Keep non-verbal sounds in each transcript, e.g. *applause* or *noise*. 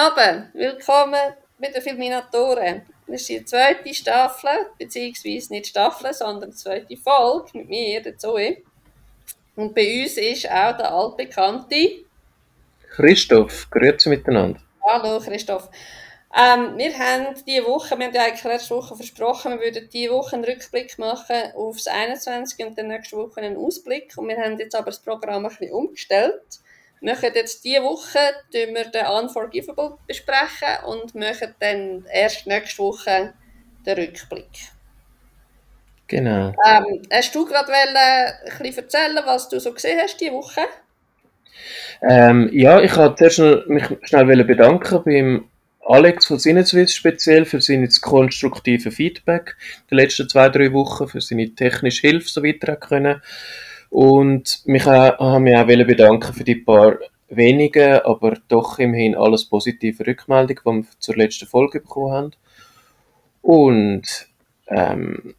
Abend, willkommen bei den Filminatoren. Das ist die zweite Staffel, beziehungsweise nicht Staffel, sondern die zweite Folge mit mir, der Zoe. Und bei uns ist auch der altbekannte Christoph, grüezi miteinander. Hallo Christoph. Ähm, wir haben diese Woche, wir haben ja eigentlich letzte Woche versprochen, wir würden diese Woche einen Rückblick machen aufs 21 und dann nächste Woche einen Ausblick. Und wir haben jetzt aber das Programm ein bisschen umgestellt. Wir machen jetzt diese Woche wir den Unforgivable besprechen und machen dann erst nächste Woche den Rückblick. Genau. Ähm, hast du gerade ein bisschen erzählen, was du so gesehen hast diese Woche? Ähm, ja, ich wollte zuerst mich schnell bedanken beim Alex von Sinneswiss speziell für sein konstruktive Feedback die letzten zwei, drei Wochen, für seine technische Hilfe, so weiter können. Und mich haben mich auch bedanken für die paar wenigen, aber doch immerhin alles positive Rückmeldungen, die wir zur letzten Folge bekommen haben. Und ähm,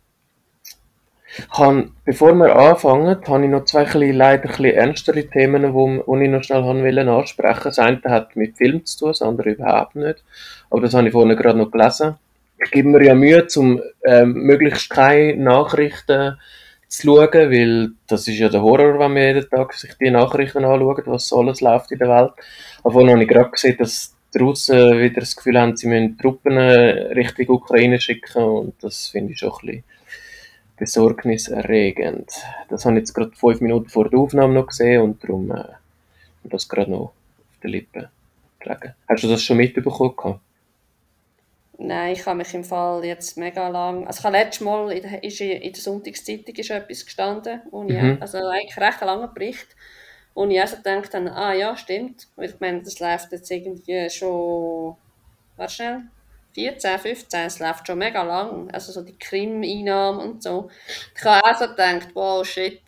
kann, bevor wir anfangen, habe ich noch zwei bisschen, leider ein bisschen ernstere Themen, die ich noch schnell ansprechen wollte. Das eine hat mit Film zu tun, das andere überhaupt nicht. Aber das habe ich vorhin gerade noch gelesen. Ich gebe mir ja Mühe, um ähm, möglichst keine Nachrichten zu schauen, weil das ist ja der Horror, wenn man jeden Tag sich die Nachrichten anschaut, was alles läuft in der Welt. Aber vorhin habe ich gerade gesehen, dass Russen wieder das Gefühl haben, sie müssen Truppen äh, Richtung Ukraine schicken und das finde ich schon ein bisschen besorgniserregend. Das habe ich jetzt gerade fünf Minuten vor der Aufnahme noch gesehen und darum äh, das gerade noch auf den Lippen gelegen. Hast du das schon mitbekommen? Nein, ich habe mich im Fall jetzt mega lang. Also, ich habe letztes Mal in der, ist in der Sonntagszeitung ist etwas gestanden, und mhm. also eigentlich recht langer Bericht. Und ich also gedacht habe, ah ja, stimmt. Ich meine, das läuft jetzt irgendwie schon. Warte schnell. 14, 15, es läuft schon mega lang. Also so die Krim-Einnahmen und so. Ich habe auch so gedacht, wow, shit.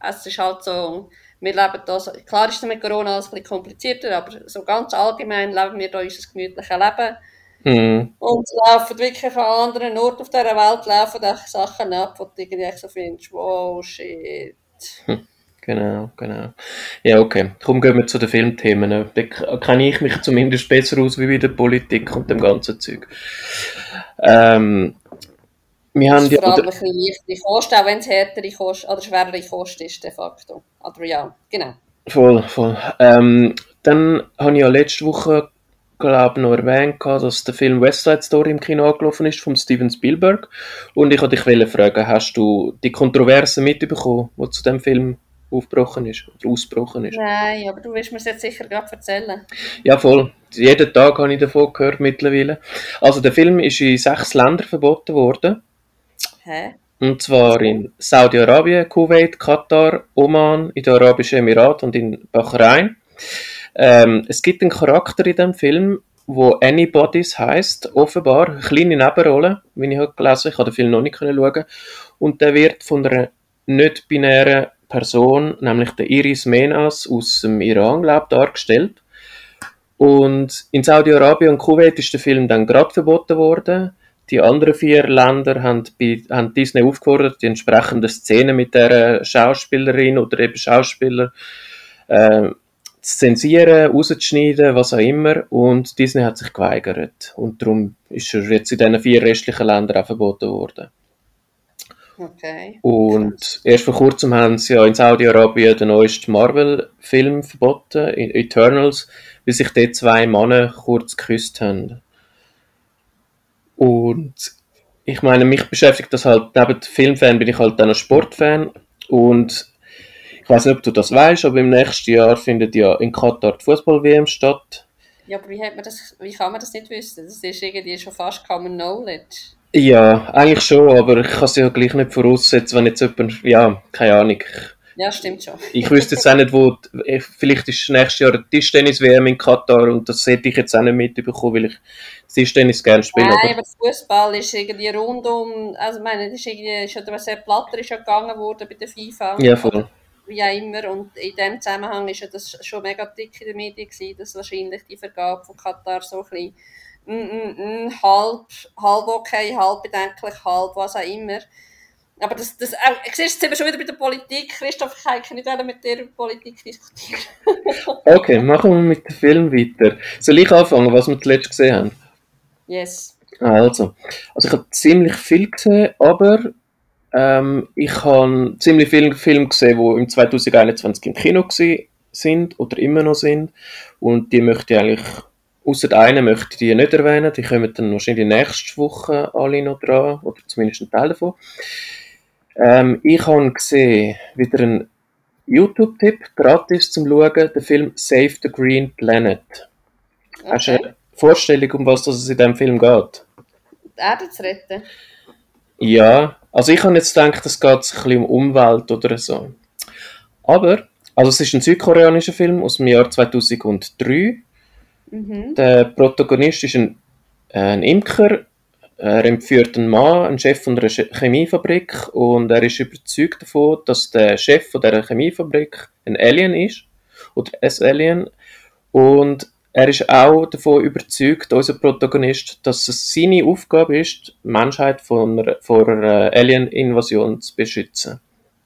Es ist halt so, wir leben da, so, klar ist es mit Corona alles ein bisschen komplizierter, aber so ganz allgemein leben wir da unser gemütliches Leben. Mhm. Und laufen wirklich an anderen Orten auf dieser Welt laufen Sachen ab, wo du irgendwie so findest, wow, shit. Hm. Genau, genau. Ja, okay. Darum gehen wir zu den Filmthemen. Da kenne ich mich zumindest besser aus wie bei der Politik und dem ganzen Zeug. Ähm, wir haben die, vor allem ein bisschen leichtere Kosten, auch wenn es härtere Kosten oder schwerere Kosten ist, de facto. Ja, genau. Voll, voll. Ähm, dann habe ich ja letzte Woche glaube noch erwähnt, dass der Film West Side Story im Kino angelaufen ist von Steven Spielberg. Und ich wollte dich fragen, hast du die Kontroversen mitbekommen, die zu dem Film aufgebrochen ist oder ausgebrochen ist. Nein, aber du willst mir es jetzt sicher gerade erzählen. Ja, voll. Jeden Tag habe ich davon gehört mittlerweile. Also der Film ist in sechs Ländern verboten worden. Hä? Und zwar in Saudi-Arabien, Kuwait, Katar, Oman, in den Arabischen Emiraten und in Bahrain. Ähm, es gibt einen Charakter in dem Film, wo Anybody's heißt, offenbar, eine kleine Nebenrolle, wie ich heute gelesen ich habe den Film noch nicht schauen und der wird von einer nicht-binären Person, nämlich der Iris Menas aus dem Iran, glaubt, dargestellt. Und in Saudi-Arabien und Kuwait ist der Film dann gerade verboten worden. Die anderen vier Länder haben, bei, haben Disney aufgefordert, die entsprechenden Szenen mit der Schauspielerin oder eben Schauspieler äh, zu zensieren, rauszuschneiden, was auch immer. Und Disney hat sich geweigert. Und darum ist er jetzt in diesen vier restlichen Ländern auch verboten worden. Okay. Und erst vor kurzem haben sie ja in Saudi-Arabien den neuesten Marvel-Film verboten, Eternals, weil sich dort zwei Männer kurz geküsst haben. Und ich meine, mich beschäftigt das halt, neben Filmfan bin ich halt auch noch Sportfan und ich weiß nicht, ob du das weißt, aber im nächsten Jahr findet ja in Katar die Fußball-WM statt. Ja, aber wie, hat man das, wie kann man das nicht wissen? Das ist irgendwie schon fast Common Knowledge. Ja, eigentlich schon, aber ich kann es ja gleich nicht voraussetzen, wenn jetzt jemand, ja, keine Ahnung. Ja, stimmt schon. Ich wüsste jetzt auch nicht, wo, vielleicht ist nächstes Jahr die Tischtennis-WM in Katar und das hätte ich jetzt auch nicht mitbekommen, weil ich Tischtennis gerne spiele. Nein, aber Fußball ist irgendwie rundum, also ich meine, das ist irgendwie, schon der Sepp Blatter ist ja gegangen worden bei der FIFA. Ja, voll. Wie auch immer, und in dem Zusammenhang ist ja das schon mega dick in den Medien gewesen, dass wahrscheinlich die Vergabe von Katar so ein bisschen mm, mm, mm, halb, halb okay, halb bedenklich, halb was auch immer. Aber das, das, äh, siehst, sind wir schon wieder bei der Politik. Christoph, ich kann nicht mit dir über Politik diskutieren. *laughs* okay, machen wir mit dem Film weiter. Soll ich anfangen, was wir zuletzt gesehen haben? Yes. Also, also ich habe ziemlich viel gesehen, aber ähm, ich habe ziemlich viele Filme gesehen, die im 2021 im Kino sind oder immer noch sind. Und die möchte ich eigentlich, außer einen möchte ich die nicht erwähnen. Die kommen dann wahrscheinlich nächste Woche alle noch dran, oder zumindest ein Teil davon. Ähm, ich habe gesehen, wieder ein YouTube-Tipp, gratis zum Schauen, den Film Save the Green Planet. Okay. Hast du eine Vorstellung, um was es in diesem Film geht? Die Erde zu retten? Ja, also ich habe jetzt gedacht, es geht ein bisschen um Umwelt oder so. Aber, also es ist ein südkoreanischer Film aus dem Jahr 2003. Mhm. Der Protagonist ist ein, ein Imker, er entführt einen Mann, einen Chef von einer Chemiefabrik und er ist überzeugt davon, dass der Chef von der Chemiefabrik ein Alien ist oder ein Alien und er ist auch davon überzeugt, unser Protagonist, dass es seine Aufgabe ist, die Menschheit von einer, vor einer Alien-Invasion zu beschützen.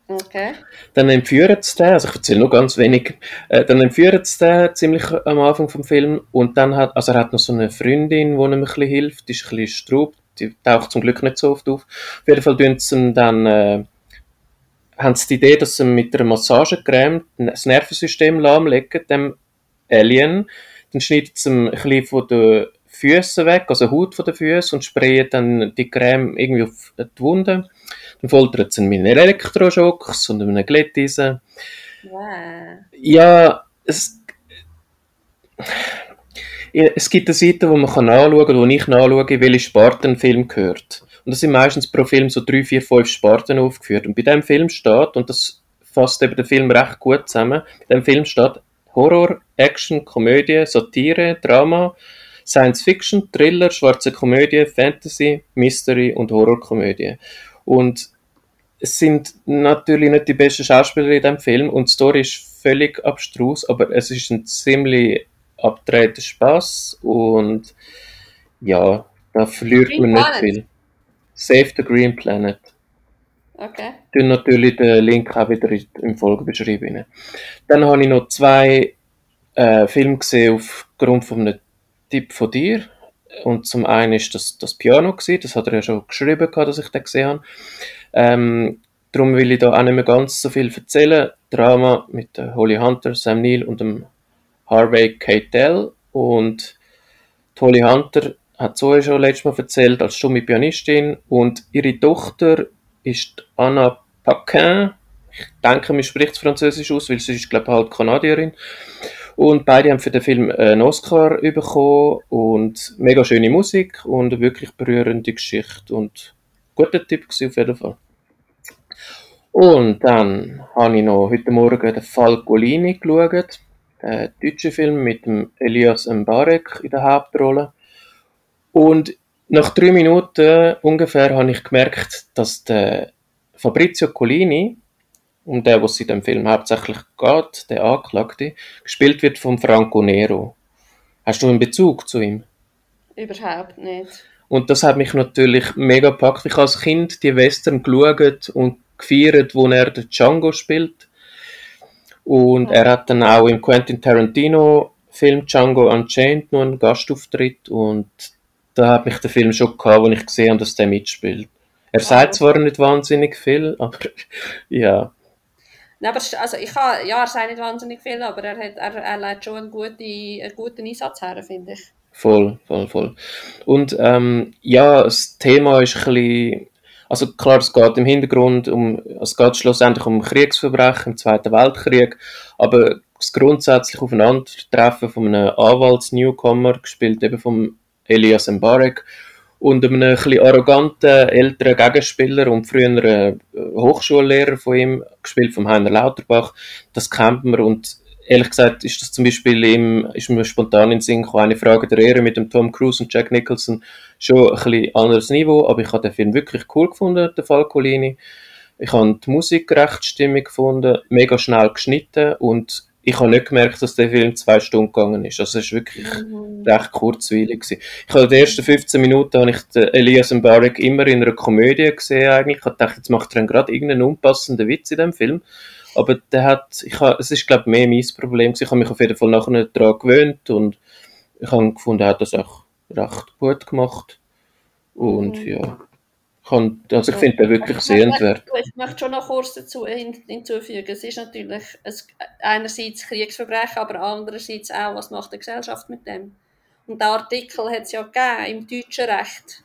Okay. Dann entführen sie den, also ich erzähle nur ganz wenig, äh, dann entführen sie den ziemlich am Anfang vom Film und dann hat, also er hat noch so eine Freundin, die ihm ein bisschen hilft, die ist ein bisschen straub, die taucht zum Glück nicht so oft auf. Auf jeden Fall tun sie dann, äh, haben sie die Idee, dass sie mit einer Massagecreme das Nervensystem lahmlegen, dem Alien, dann schneiden sie ein bisschen von den Füßen weg, also Haut von den Füßen und sprayen dann die Creme irgendwie auf die Wunde. Dann foltern sie mit Elektroschocks und einem Glätteisen. Wow. Ja, es, es gibt eine Seite, wo man kann nachschauen kann, wo ich nachschaue, welche Sparten ein Film gehört. Und das sind meistens pro Film so drei, vier, fünf Sparten aufgeführt. Und bei diesem Film steht, und das fasst eben den Film recht gut zusammen, bei diesem Film steht Horror, Action, Komödie, Satire, Drama, Science Fiction, Thriller, schwarze Komödie, Fantasy, Mystery und Horrorkomödie. Und es sind natürlich nicht die besten Schauspieler in diesem Film und die Story ist völlig abstrus, aber es ist ein ziemlich abgedrehter Spaß und ja, da verliert man nicht viel. Save the Green Planet. Okay. Tun natürlich den Link auch wieder im Folgebeschrieben. Dann habe ich noch zwei äh, Filme gesehen aufgrund von einem Tipp von dir. Und zum einen ist das das Piano gewesen, das hat er ja schon geschrieben, dass ich den gesehen habe. Ähm, darum will ich da auch nicht mehr ganz so viel erzählen. Drama mit Holly Hunter, Sam Neill und dem Harvey Keitel. Und Holly Hunter hat so schon letztes Mal erzählt als stumme Pianistin und ihre Tochter ist Anna Paquin. Ich denke, man spricht Französisch aus, weil sie ist, glaube ich, halt Kanadierin. Und beide haben für den Film einen Oscar bekommen und mega schöne Musik und eine wirklich berührende Geschichte und guter Tipp auf jeden Fall. Und dann habe ich noch heute Morgen den Falcolini geschaut, einen deutschen Film mit dem Elias Mbarek in der Hauptrolle. Und nach drei Minuten ungefähr habe ich gemerkt, dass der Fabrizio Collini, um den, was in dem Film hauptsächlich geht, der Anklagte, gespielt wird von Franco Nero. Hast du einen Bezug zu ihm? Überhaupt nicht. Und das hat mich natürlich mega gepackt. Ich habe als Kind die Western geschaut und gefeiert, wo er den Django spielt. Und er hat dann auch im Quentin Tarantino Film Django Unchained noch einen Gastauftritt und da hat mich der Film schon gehabt, als ich gesehen habe, dass der mitspielt. Er sagt zwar nicht wahnsinnig viel, aber *laughs* ja. Nein, aber also ich habe, ja, er sagt nicht wahnsinnig viel, aber er, hat, er, er legt schon einen guten, einen guten Einsatz her, finde ich. Voll, voll, voll. Und ähm, ja, das Thema ist ein bisschen, also klar, es geht im Hintergrund um, es geht schlussendlich um Kriegsverbrechen im Zweiten Weltkrieg, aber das grundsätzlich Aufeinandertreffen von einem Anwalts-Newcomer, gespielt eben vom Elias Mbarek, und einem ein bisschen arroganten älteren Gegenspieler und früheren äh, Hochschullehrer von ihm, gespielt von Heiner Lauterbach, das kennt man und ehrlich gesagt ist das zum Beispiel im, ist mir spontan in den Sinn gekommen, eine Frage der Ehre mit dem Tom Cruise und Jack Nicholson, schon ein bisschen anderes Niveau, aber ich habe den Film wirklich cool gefunden, der Falcolini. Ich habe die Musik recht stimmig gefunden, mega schnell geschnitten und ich habe nicht gemerkt, dass der Film zwei Stunden gegangen ist. Also es war wirklich mhm. recht kurzweilig. Gewesen. Ich habe die ersten 15 Minuten habe ich Elias Mbarek immer in einer Komödie gesehen eigentlich. Ich gedacht, jetzt macht er gerade irgendeinen unpassenden Witz in dem Film. Aber der hat, ich habe, es ist glaube ich mehr mein Problem. Ich habe mich auf jeden Fall nachher daran gewöhnt und ich habe gefunden, er hat das auch recht gut gemacht. Und mhm. ja, kann, also ich finde den wirklich sehenswert. Ich möchte schon noch kurz dazu hinzufügen. Es ist natürlich ein, einerseits Kriegsverbrechen, aber andererseits auch, was macht die Gesellschaft mit dem? Und der Artikel hat es ja gegeben im deutschen Recht.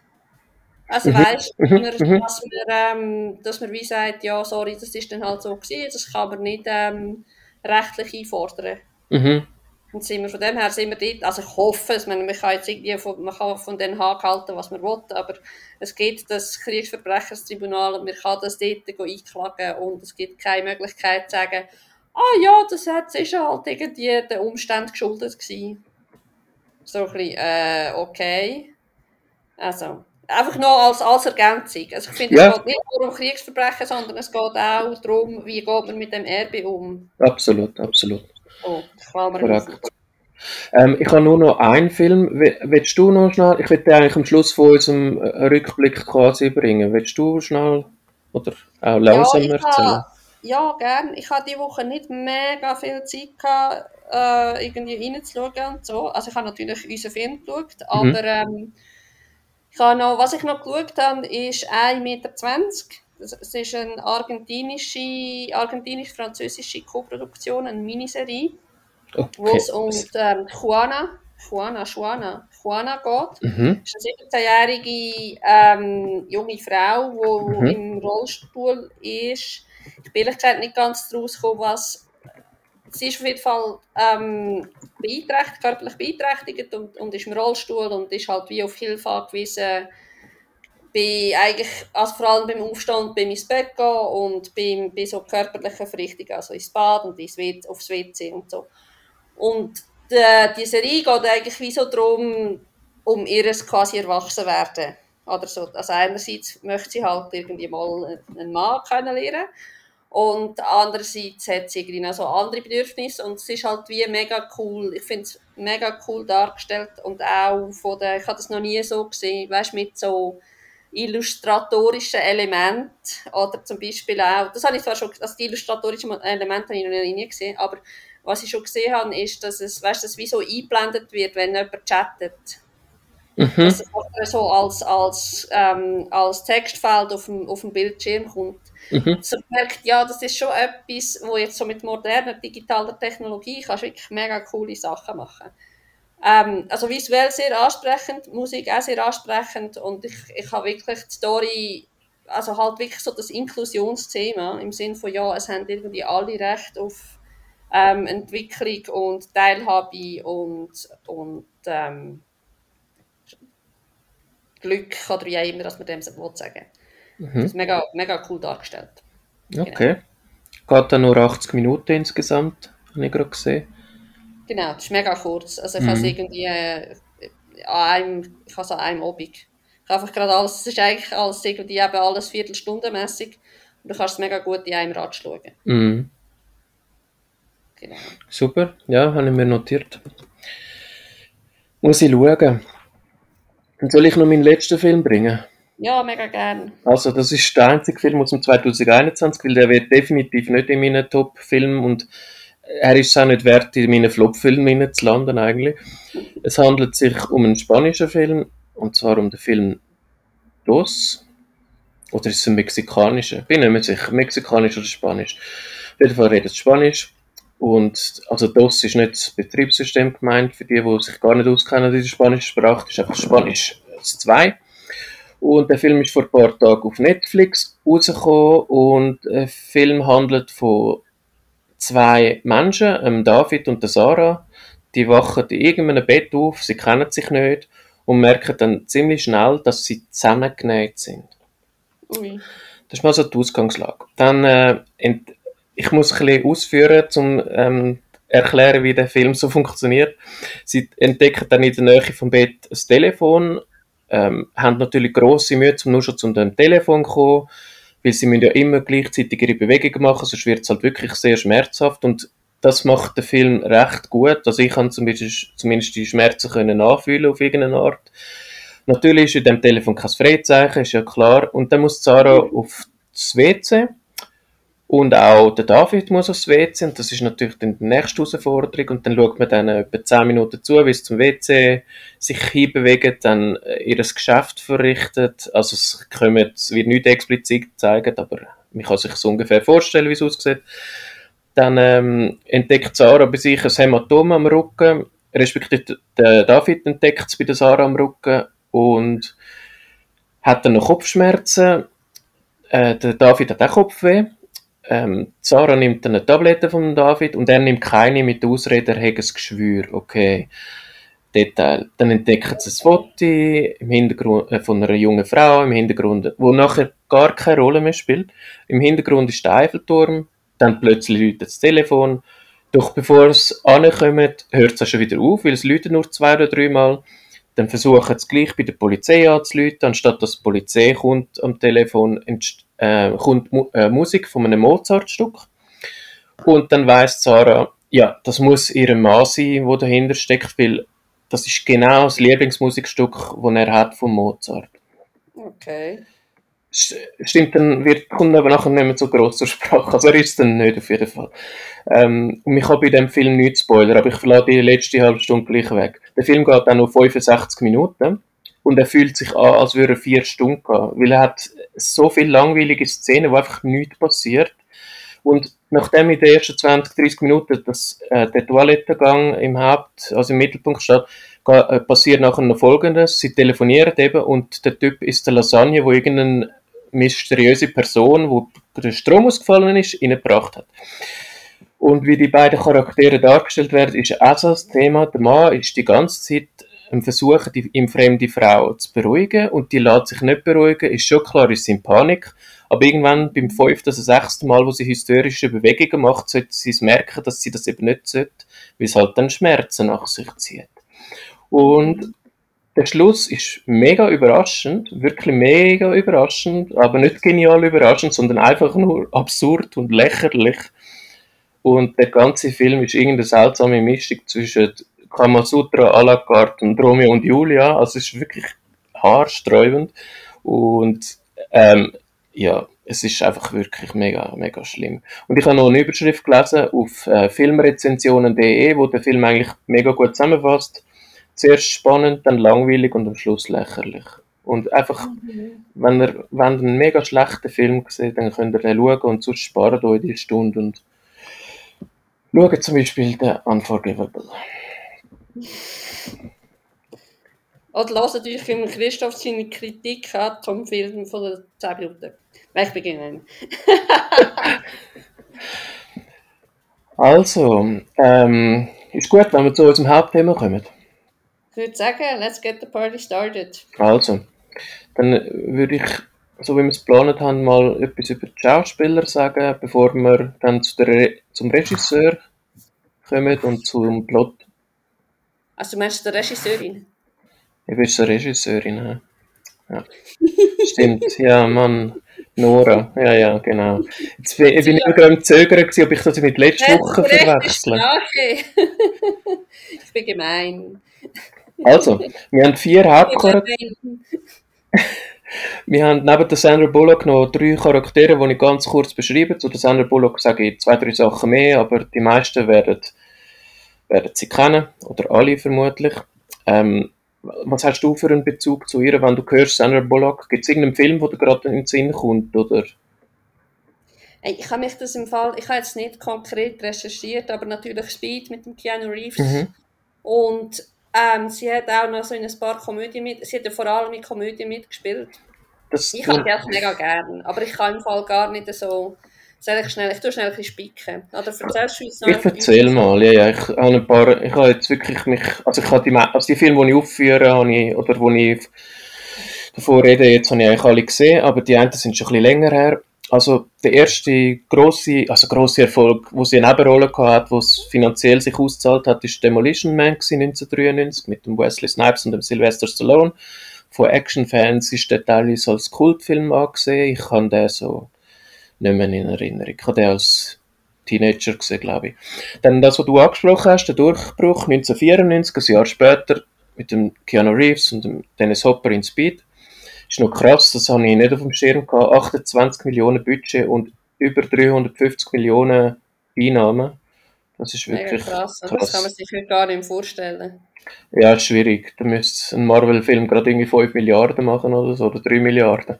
Also mhm. weißt du, mhm. dass, man, ähm, dass man wie sagt, ja, sorry, das ist dann halt so gewesen, das kann man nicht ähm, rechtlich einfordern. Mhm. Und sind wir von dem her sind wir dort, also ich hoffe es, man, kann jetzt irgendwie von, man kann von den Haag halten, was man will, aber es gibt das Kriegsverbrecherstribunal und man kann das dort einklagen und es gibt keine Möglichkeit zu sagen, ah ja, das hat, ist halt irgendwie der Umstand geschuldet gewesen. So ein bisschen, äh, okay. Also, einfach noch als, als Ergänzung. Also ich finde, ja. es geht nicht nur um Kriegsverbrechen, sondern es geht auch darum, wie geht man mit dem Erbe um. Absolut, absolut. Oh, ähm, ich habe nur noch einen Film. Willst du noch schnell? Ich will eigentlich am Schluss von unserem äh, Rückblick quasi bringen. Willst du schnell oder auch langsamer ja, erzählen? ja, gerne. Ich hatte diese Woche nicht mega viel Zeit gehabt, äh, irgendwie reinzuschauen und so. Also ich habe natürlich unseren Film geschaut, mhm. aber ähm, ich habe noch, was ich noch geschaut habe, ist 1,20 Meter. Es ist eine argentinische, argentinisch-französische Co-Produktion, eine Miniserie, okay. wo es um ähm, Juana, Juana, Juana, Juana geht. Mhm. Das ist eine 17-jährige ähm, junge Frau, die mhm. im Rollstuhl ist. Ich bin ehrlich nicht ganz daraus gekommen, was sie ist auf jeden Fall ähm, beeinträchtigt, körperlich beeinträchtigt und, und ist im Rollstuhl und ist halt wie auf Hilfe angewiesen bei eigentlich, also vor allem beim Aufstand, beim ins Bett gehen und beim, bei so körperlichen Verrichtungen, also ins Bad und ins WC, aufs WC und so. Und die, die Serie geht eigentlich wie so darum, um ihres quasi Erwachsenwerden. Oder so. Also einerseits möchte sie halt irgendwie mal einen Mann kennenlernen und andererseits hat sie irgendwie noch so andere Bedürfnisse und es ist halt wie mega cool. Ich finde es mega cool dargestellt und auch von der, ich habe das noch nie so gesehen, weißt mit so illustratorischen Elementen oder zum Beispiel auch, das habe ich zwar schon, also die illustratorischen Elemente habe ich noch nie gesehen, aber was ich schon gesehen habe, ist, dass es, weißt, dass wie so eingeblendet wird, wenn jemand chattet. Mhm. Dass es so als, als, ähm, als Textfeld auf dem, auf dem Bildschirm kommt. Mhm. So merkt, ja, das ist schon etwas, wo jetzt so mit moderner digitaler Technologie kannst wirklich mega coole Sachen machen. Ähm, also visuell sehr ansprechend, Musik auch sehr ansprechend und ich, ich habe wirklich die Story, also halt wirklich so das Inklusionsthema im Sinne von, ja, es haben irgendwie alle Recht auf ähm, Entwicklung und Teilhabe und, und ähm, Glück oder wie auch immer, dass man dem so sagen mhm. Das ist mega, mega cool dargestellt. Okay. Genau. Geht dann nur 80 Minuten insgesamt, habe ich gerade gesehen. Genau, das ist mega kurz. Also ich mhm. habe es irgendwie äh, an einem, ich habe es an einem Abend. Ich habe einfach gerade alles, es ist eigentlich alles irgendwie eben alles viertelstundenmässig und du kannst es mega gut in einem Rad schauen. Mhm. Genau. Super, ja, habe ich mir notiert. Muss ich schauen. Und soll ich noch meinen letzten Film bringen? Ja, mega gern. Also, das ist der einzige Film aus dem 2021, weil der wird definitiv nicht in meinen Top-Filmen und er ist es auch nicht wert, in meinen Flop-Filmen zu landen eigentlich. Es handelt sich um einen spanischen Film, und zwar um den Film Dos. Oder ist es ein mexikanischer? Bin nicht mehr sicher, mexikanisch oder spanisch. Auf jeden Fall redet Spanisch. Und also DOS ist nicht das Betriebssystem gemeint, für die, die sich gar nicht auskennen in der spanischen Sprache, das ist einfach Spanisch 2. Und der Film ist vor ein paar Tagen auf Netflix rausgekommen und der Film handelt von zwei Menschen, ähm, David und Sarah. Die wachen in irgendeinem Bett auf, sie kennen sich nicht und merken dann ziemlich schnell, dass sie zusammengenäht sind. Ui. Das ist mal so die Ausgangslage. Dann äh, ich muss ein bisschen ausführen, um ähm, erklären, wie der Film so *laughs* funktioniert. Sie entdecken dann in der Nähe vom Bett ein Telefon, ähm, haben natürlich grosse Mühe, um nur schon zu dem Telefon zu kommen, weil sie müssen ja immer gleichzeitig ihre Bewegungen machen, sonst wird es halt wirklich sehr schmerzhaft und das macht der Film recht gut. Also ich kann zumindest, zumindest die Schmerzen können nachfühlen auf irgendeine Art. Natürlich ist in dem Telefon kein Freizeichen, ist ja klar. Und dann muss Sarah auf das WC und auch der David muss aufs WC und das ist natürlich dann die nächste Herausforderung und dann schaut man dann etwa 10 Minuten zu, wie es zum WC sich hinbewegt, dann äh, ihr Geschäft verrichtet. Also es, kommt, es wird nicht explizit gezeigt, aber man kann sich so ungefähr vorstellen, wie es aussieht. Dann ähm, entdeckt Sarah bei sich ein Hämatom am Rücken, respektive der David entdeckt es bei der Sarah am Rücken und hat dann noch Kopfschmerzen. Äh, der David hat auch Kopfweh ähm, Sarah nimmt eine Tablette von David und er nimmt keine mit der Ausrede, er hat ein Geschwür. Okay. Detail. Dann entdeckt sie ein Foto im Hintergrund, äh, von einer jungen Frau im Hintergrund, wo nachher gar keine Rolle mehr spielt. Im Hintergrund ist der Eiffelturm, dann plötzlich läutet das Telefon. Doch bevor es ankommt, hört es schon wieder auf, weil es läutet nur zwei oder dreimal. Dann versuchen sie gleich bei der Polizei anzuleiten, anstatt dass die Polizei kommt am Telefon, äh, kommt Mu äh, Musik von einem Mozart-Stück. Und dann weiß Sarah, ja, das muss ihr Mann sein, wo dahinter steckt, weil das ist genau das Lieblingsmusikstück, das er hat von Mozart. Okay. Stimmt, dann wird, kommt aber nachher nicht mehr so groß zur Sprache. Also er ist dann nicht auf jeden Fall. Ähm, und ich habe bei dem Film nichts Spoiler, aber ich verlade die letzte halbe Stunde gleich weg. Der Film geht dann noch 65 Minuten und er fühlt sich an, als würde er vier Stunden gehen, weil er hat so viele langweilige Szenen, wo einfach nichts passiert. Und nachdem in den ersten 20, 30 Minuten das, äh, der Toilettengang im Haupt, also im Mittelpunkt steht, äh, passiert nachher noch Folgendes. Sie telefonieren eben und der Typ ist der Lasagne, wo irgendeine mysteriöse Person, wo der Strom ausgefallen ist, reingebracht hat. Und wie die beiden Charaktere dargestellt werden, ist auch so das Thema. Der Mann ist die ganze Zeit Versuchen, die ihm fremde Frau zu beruhigen und die lässt sich nicht beruhigen, ist schon klar, ist sie in Panik, aber irgendwann beim fünften, also sechsten Mal, wo sie hysterische Bewegungen macht, sollte sie es merken, dass sie das eben nicht sollte, weil es halt dann Schmerzen nach sich zieht. Und der Schluss ist mega überraschend, wirklich mega überraschend, aber nicht genial überraschend, sondern einfach nur absurd und lächerlich. Und der ganze Film ist irgendeine seltsame Mischung zwischen Kamasutra à la carte und Romeo und Julia. Also es ist wirklich haarsträubend und ähm, ja, es ist einfach wirklich mega, mega schlimm. Und ich habe noch eine Überschrift gelesen auf äh, filmrezensionen.de, wo der Film eigentlich mega gut zusammenfasst. Zuerst spannend, dann langweilig und am Schluss lächerlich. Und einfach, mhm. wenn ihr, wenn ihr einen mega schlechten Film seht, dann könnt ihr den schauen und sonst spart euch die Stunde und schaut zum Beispiel den Unforgivable. Oder lasst natürlich im Christoph seine Kritik an zum Film von den 10 Minuten. Ich beginne. *laughs* also, ähm, ist gut, wenn wir zu unserem Hauptthema kommen. Ich würde sagen, let's get the party started. Also, dann würde ich, so wie wir es geplant haben, mal etwas über die Schauspieler sagen, bevor wir dann zu der, zum Regisseur kommen und zum Plot also du meinst die Regisseurin? Ich bin so Regisseurin, ja. *laughs* Stimmt, ja, Mann. Nora, ja, ja, genau. Jetzt bin, ich bin ja. gerade am Zögern, gewesen, ob ich das mit letzter Woche verwechsle. *laughs* ich bin gemein. Also, wir haben vier Hauptcharaktere. wir haben neben der Sandra Bullock noch drei Charaktere, die ich ganz kurz beschreibe. Zu der Sandra Bullock sage ich zwei, drei Sachen mehr, aber die meisten werden werden Sie kennen, oder alle vermutlich. Ähm, was hast du für einen Bezug zu ihr, wenn du hörst Sandra Bullock? Gibt es irgendeinen Film, der dir gerade in den Sinn kommt, oder? Ich habe mich das im Fall, ich habe jetzt nicht konkret recherchiert, aber natürlich Speed mit dem Keanu Reeves. Mhm. Und ähm, sie hat auch noch so in ein paar Komödien mit, sie hat ja vor allem in Komödien mitgespielt. Das ich habe das mega gern, aber ich kann im Fall gar nicht so soll ich schnell, ich tue schnell ein bisschen spicken. Oder erzählst du uns noch? Ich erzähl mal, ja, ja, ich habe ein paar, ich habe jetzt wirklich mich, also ich habe die, also die Filme, die ich aufführe, habe ich, oder wo ich davor rede, jetzt habe ich eigentlich alle gesehen, aber die einen sind schon ein bisschen länger her. Also der erste grosse, also grosse Erfolg, wo sie eine Nebenrolle hatte, wo es finanziell sich auszahlt hat, ist Demolition Man 1993 mit dem Wesley Snipes und dem Sylvester Stallone. Von Actionfans ist der teilweise als Kultfilm angesehen. Ich kann den so nicht mehr in Erinnerung. Ich habe den als Teenager gesehen, glaube ich. Dann das, was du angesprochen hast, der Durchbruch 1994, ein Jahr später, mit dem Keanu Reeves und dem Dennis Hopper in Speed. Ist noch krass, das habe ich nicht auf dem Schirm gehabt. 28 Millionen Budget und über 350 Millionen Einnahmen. Das ist wirklich Mega krass. krass. Das kann man sich gar nicht vorstellen. Ja, ist schwierig. Da müsste ein Marvel-Film gerade irgendwie 5 Milliarden machen oder so, oder 3 Milliarden.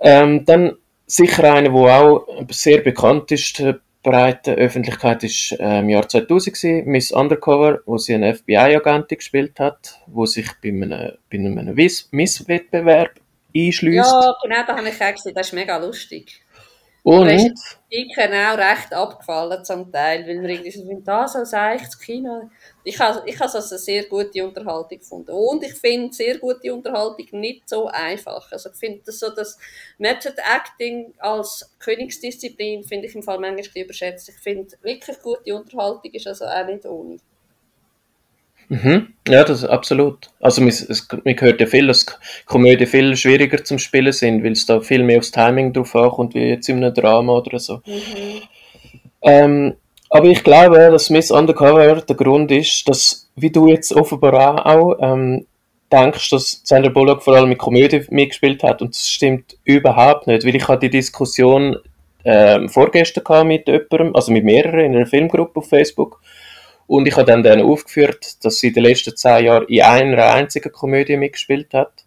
Ähm, dann sicher einer, der auch sehr bekannt ist, der breiten Öffentlichkeit, ist äh, im Jahr 2000 gewesen, Miss Undercover, wo sie eine FBI-Agentin gespielt hat, wo sich bei einem, bei einem Miss-Wettbewerb einschließt. Ja, genau, da habe ich auch gesehen, das ist mega lustig. Und? Ich auch recht abgefallen zum Teil, weil wir irgendwie so, da so eigentlich das Kino. Ich habe ich habe es als eine sehr gute Unterhaltung gefunden. Und ich finde sehr gute Unterhaltung nicht so einfach. Also ich finde das so, das Method Acting als Königsdisziplin finde ich im Fall manchmal überschätzt. Ich finde wirklich gute Unterhaltung ist also auch nicht ohne. Mhm. Ja, das ist absolut. Also man, es, man hört ja viel, dass Komödien viel schwieriger zum Spielen sind, weil es da viel mehr aufs Timing drauf ankommt, wie jetzt in einem Drama oder so. Mhm. Ähm, aber ich glaube, dass Miss Undercover der Grund ist, dass, wie du jetzt offenbar auch ähm, denkst, dass Sandra Bullock vor allem mit Komödie mitgespielt hat und das stimmt überhaupt nicht, weil ich hatte die Diskussion ähm, vorgestern mit jemandem, also mit mehreren in einer Filmgruppe auf Facebook und ich habe dann denen aufgeführt, dass sie in den letzten zehn Jahren in einer einzigen Komödie mitgespielt hat.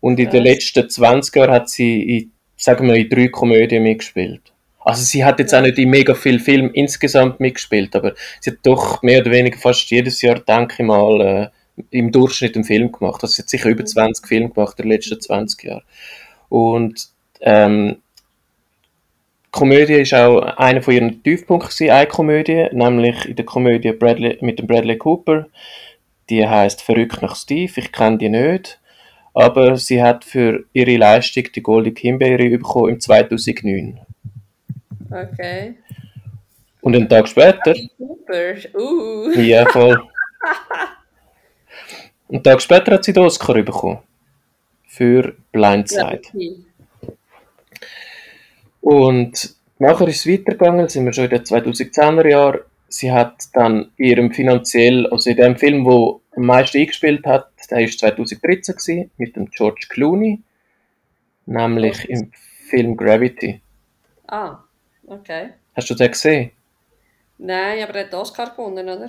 Und in ja. den letzten 20 Jahren hat sie in, sagen wir, in drei Komödien mitgespielt. Also sie hat jetzt auch nicht in mega viel Film insgesamt mitgespielt, aber sie hat doch mehr oder weniger fast jedes Jahr, denke ich mal, äh, im Durchschnitt einen Film gemacht. Also sie hat sicher über 20 mhm. Filme gemacht in den letzten 20 Jahren. Und ähm, Komödie ist auch einer von ihren Tiefpunkten, eine Komödie, nämlich in der Komödie Bradley, mit dem Bradley Cooper. Die heißt Verrückt nach Steve. Ich kenne die nicht, aber sie hat für ihre Leistung die Goldene Himbeere bekommen im 2009. Okay. Und einen Tag später. Cooper, uh. Ja, voll. *laughs* einen Tag später hat sie den Oscar bekommen. Für Blindside. Ja, okay. Und nachher ist es weitergegangen, sind wir schon in den 2010er Jahren. Sie hat dann ihrem finanziell, also in dem Film, wo am meisten eingespielt hat, der war 2013 gewesen, mit dem George Clooney, nämlich im Film Gravity. Ah, okay. Hast du den gesehen? Nein, aber er hat Oscar gewonnen, oder?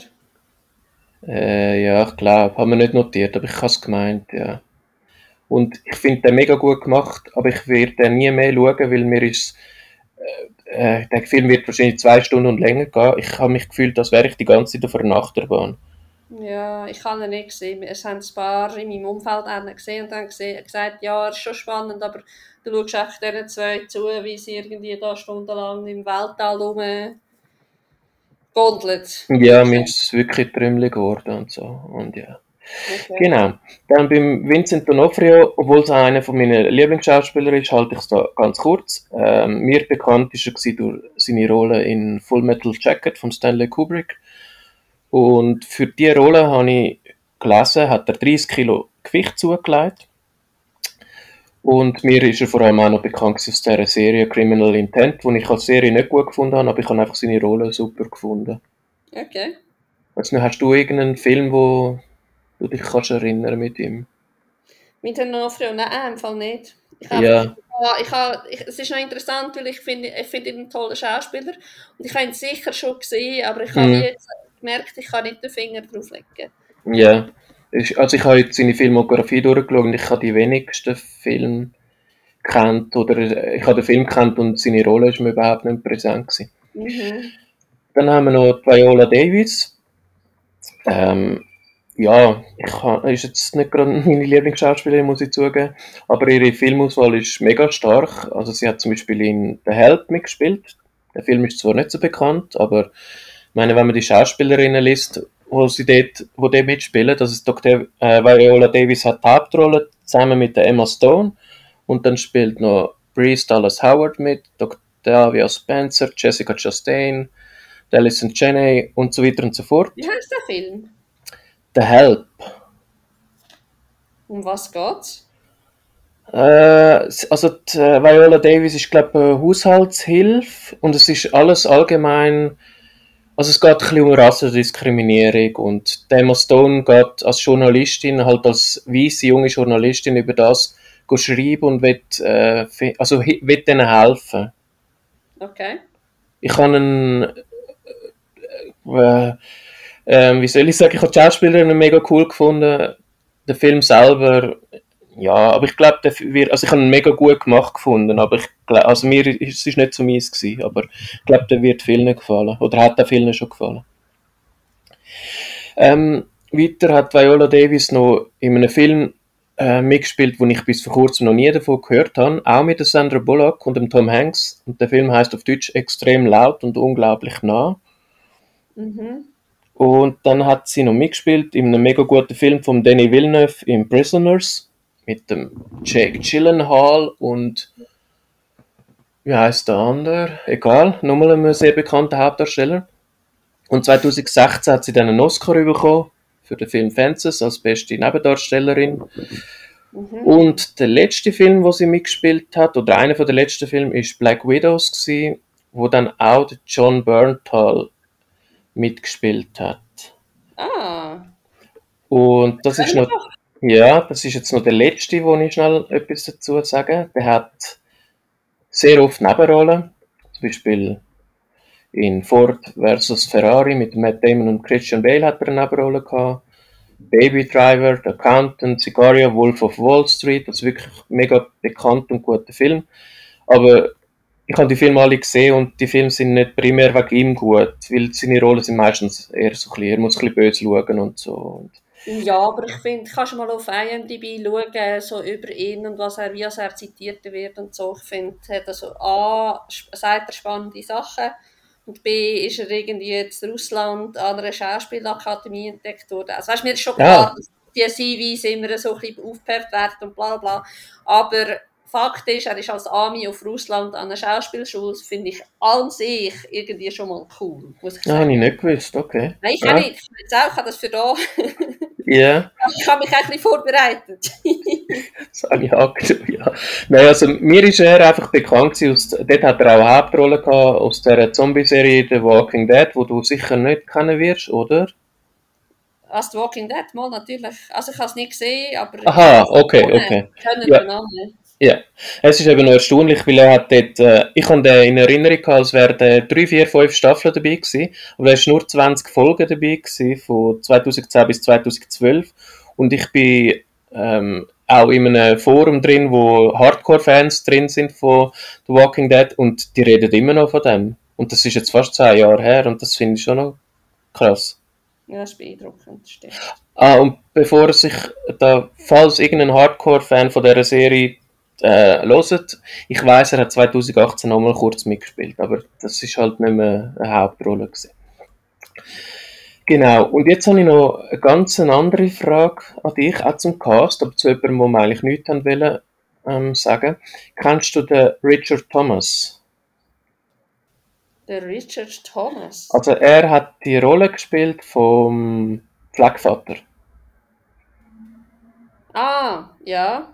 Äh, ja, ich glaube, haben wir nicht notiert, aber ich habe es gemeint, ja. Und ich finde den mega gut gemacht, aber ich werde den nie mehr schauen, weil mir ist äh, äh, der Film wird wahrscheinlich zwei Stunden und länger gehen. Ich habe mich gefühlt, als wäre ich die ganze Zeit auf einer Achterbahn. Ja, ich habe ihn nicht gesehen. Es haben ein paar in meinem Umfeld gesehen und dann gesagt, ja, es ist schon spannend, aber du schaust einfach diesen zwei zu, wie sie irgendwie da stundenlang im Weltall rum gondelt. Ja, mir ist es wirklich trümmelig geworden und so. Und ja. Okay. Genau. Dann beim Vincent D'Onofrio, obwohl es einer von meinen Lieblingsschauspieler ist, halte ich es da ganz kurz. Ähm, mir bekannt ist er durch seine Rolle in Full Metal Jacket von Stanley Kubrick. Und für diese Rolle habe ich gelesen, hat er 30 Kilo Gewicht zugelegt. Und mir ist er vor allem auch noch bekannt aus dieser Serie Criminal Intent, die ich als Serie nicht gut gefunden habe, aber ich habe einfach seine Rolle super gefunden. Okay. Also, hast du irgendeinen Film, wo du dich kannst erinnern mit ihm? Mit Onofrio? Nein, im Fall nicht. Ich habe, ja. ich habe, ich, es ist noch interessant, weil ich finde, ich finde ihn einen tollen Schauspieler und ich habe ihn sicher schon gesehen, aber ich habe mhm. jetzt gemerkt, ich kann nicht den Finger drauf legen. Ja, also ich habe jetzt seine Filmografie durchgeschaut und ich habe die wenigsten Filme kennt oder ich habe den Film kennt und seine Rolle ist mir überhaupt nicht präsent gewesen. Mhm. Dann haben wir noch Viola Davis. Ähm, ja, ich kann, ist jetzt nicht gerade *laughs* meine Lieblingsschauspielerin, muss ich zugeben, aber ihre Filmauswahl ist mega stark. Also sie hat zum Beispiel in The Help mitgespielt. Der Film ist zwar nicht so bekannt, aber ich meine, wenn man die Schauspielerinnen liest, wo sie dort, wo die mitspielen, das ist Dr. Äh, Viola Davis hat die Hauptrolle zusammen mit der Emma Stone und dann spielt noch Breeze Dallas Howard mit, Octavia Spencer, Jessica Chastain, Alison Janney und so weiter und so fort. Wie heißt der Film? The Help. Um was geht's? Äh, also die äh, Viola Davis ist glaube ich Haushaltshilfe und es ist alles allgemein also es geht ein bisschen um Rassendiskriminierung und Emma Stone geht als Journalistin, halt als weiße junge Journalistin über das schreiben und will, äh, also will denen helfen. Okay. Ich habe einen, äh, äh, wie soll ich sagen, ich habe die Schauspielerin mega cool gefunden. Der Film selber ja, aber ich glaube, also ich habe ihn mega gut gemacht gefunden, aber ich glaube, also mir ist es nicht so mies gewesen, aber ich glaube, der wird vielen gefallen oder hat der vielen schon gefallen. Ähm, weiter hat Viola Davis noch in einem Film äh, mitgespielt, wo ich bis vor kurzem noch nie davon gehört habe, auch mit Sandra Bullock und dem Tom Hanks und der Film heißt auf Deutsch extrem laut und unglaublich nah. Mhm. Und dann hat sie noch mitgespielt in einem mega guten Film von Danny Villeneuve in Prisoners mit dem Jake Gyllenhaal und wie heißt der andere? Egal, nochmal ein sehr bekannter Hauptdarsteller. Und 2016 hat sie dann einen Oscar bekommen für den Film Fences als beste Nebendarstellerin. Mhm. Und der letzte Film, wo sie mitgespielt hat, oder einer von der letzten Filme, ist Black Widows gewesen, wo dann auch John Berntal mitgespielt hat. Ah. Und das ist noch ja, das ist jetzt noch der letzte, wo ich schnell etwas dazu sage. Der hat sehr oft Nebenrollen. Zum Beispiel in Ford vs. Ferrari mit Matt Damon und Christian Bale hat er eine Nebenrolle gehabt. Baby Driver, The Accountant, Sicario, Wolf of Wall Street, das ist wirklich mega bekannt und guter Film. Aber ich habe die Filme alle gesehen und die Filme sind nicht primär wegen ihm gut, weil seine Rollen sind meistens eher so ein bisschen, er muss ein bisschen böse schauen und so. Und ja, aber ich finde, kannst du mal auf IMDb schauen, so über ihn und was er, wie er zitiert wird und so. Ich finde, hat also A, sagt er spannende Sachen und B, ist er irgendwie jetzt Russland an einer Schauspielakademie entdeckt worden. Also weißt, mir ist schon klar, ja. dass die CVs immer so ein bisschen aufgepeppt werden und bla bla. Aber Fakt ist, er ist als Ami auf Russland an einer Schauspielschule, finde ich an sich irgendwie schon mal cool. Muss ich sagen. habe ich nicht gewusst, okay. Nein, ich ja. nicht. Ich jetzt auch, ich habe das für da. *laughs* Ja. Yeah. Ich habe mich eigentlich vorbereitet. *laughs* das habe ich angeschaut, ja. Nein, also mir ist er einfach bekannt aus, dort hat er auch eine Hauptrolle gehabt aus der Zombie-Serie The Walking Dead, wo du sicher nicht kennen wirst, oder? Als The Walking Dead, mal natürlich. Also ich habe es nicht gesehen, aber... Aha, okay, okay. Können ja. Ja, es ist eben noch erstaunlich, weil er hat dort, äh, ich habe den in Erinnerung gehabt, als wären drei, vier, fünf Staffeln dabei gewesen, aber er ist nur 20 Folgen dabei gewesen, von 2010 bis 2012 und ich bin ähm, auch in einem Forum drin, wo Hardcore-Fans drin sind von The Walking Dead. Und die reden immer noch von dem. Und das ist jetzt fast zehn Jahre her. Und das finde ich schon noch krass. Ja, das ist beeindruckend, stimmt. Ah, und bevor sich da, falls irgendein Hardcore-Fan von dieser Serie äh, hört. Ich weiß, er hat 2018 noch mal kurz mitgespielt, aber das ist halt nicht mehr eine Hauptrolle gewesen. Genau, und jetzt habe ich noch eine ganz andere Frage an dich, auch zum Cast, aber zu jemandem, wo wir eigentlich nichts haben wollen, ähm, sagen. Kennst du den Richard Thomas? Der Richard Thomas? Also er hat die Rolle gespielt vom Pflegvater. Ah, ja.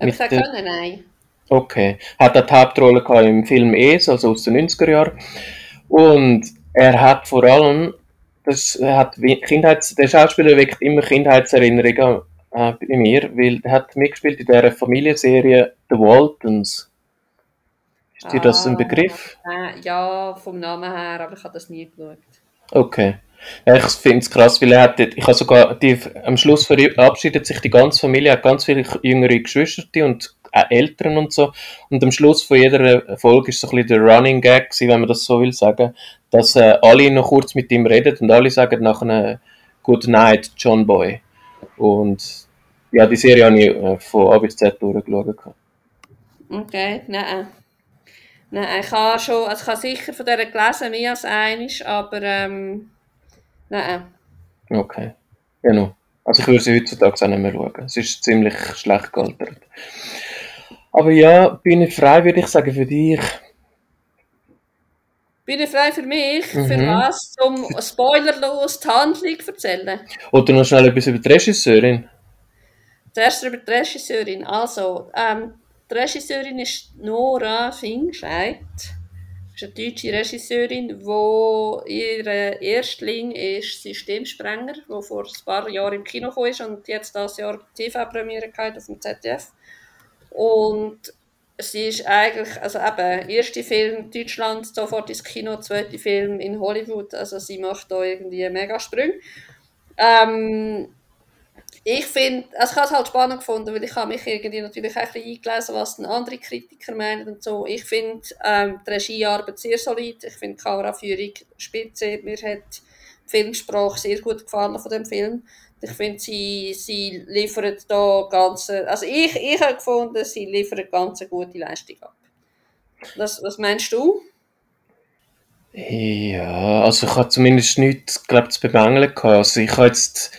Ob ich sagen können, nein. Okay. Hat er die Hauptrolle gehabt im Film Es, also aus den 90er Jahren. Und er hat vor allem, das hat Kindheits, der Schauspieler weckt immer Kindheitserinnerungen äh, bei mir, weil er hat mitgespielt in der Familienserie The Waltons. Ist dir das ein ah, Begriff? Äh, ja, vom Namen her, aber ich habe das nie geschaut. Okay. Ich finde es krass, weil er hat, ich habe sogar, die, am Schluss verabschiedet sich die ganze Familie, hat ganz viele jüngere Geschwister und auch Eltern und so. Und am Schluss von jeder Folge ist so ein bisschen der Running Gag wenn man das so will sagen, dass äh, alle noch kurz mit ihm reden und alle sagen nachher Good Night, John Boy. Und ja, die Serie habe ich äh, von A bis Z durchgeschaut. Okay, nein. Nein, ich habe schon, also ich habe sicher von dieser gelesen, mehr als eines, aber ähm, Nein. Okay. Genau. Also ich würde sie heutzutage auch nicht mehr schauen. Es ist ziemlich schlecht gealtert. Aber ja, bin ich frei, würde ich sagen, für dich. Bin ich frei für mich? Mhm. Für was? Um spoilerlos die Handlung zu erzählen? Oder noch schnell etwas über die Regisseurin? zuerst über die Regisseurin. Also, ähm, die Regisseurin ist Nora Fingscheid. Das ist eine deutsche Regisseurin, wo ihr Erstling ist Systemsprenger, der vor ein paar Jahren im Kino ist und jetzt das Jahr TV-Premiere auf dem ZDF. Und sie ist eigentlich, also eben, erste Film Deutschland, sofort ins Kino, zweite Film in Hollywood, also sie macht da irgendwie Megasprünge. Ähm, ich finde, also ich habe es halt spannend gefunden, weil ich habe mich irgendwie natürlich auch ein bisschen eingelesen, was andere Kritiker meinen und so. Ich finde ähm, die Regiearbeit sehr solid, ich finde die Kameraführung spitze, mir hat die Filmsprache sehr gut gefallen von dem Film. Ich finde, sie, sie liefern da ganz, also ich, ich habe gefunden, sie liefern ganz gute Leistung ab. Was, was meinst du? Ja, also ich habe zumindest nichts, glaube zu bemängeln gehabt. Also ich habe jetzt,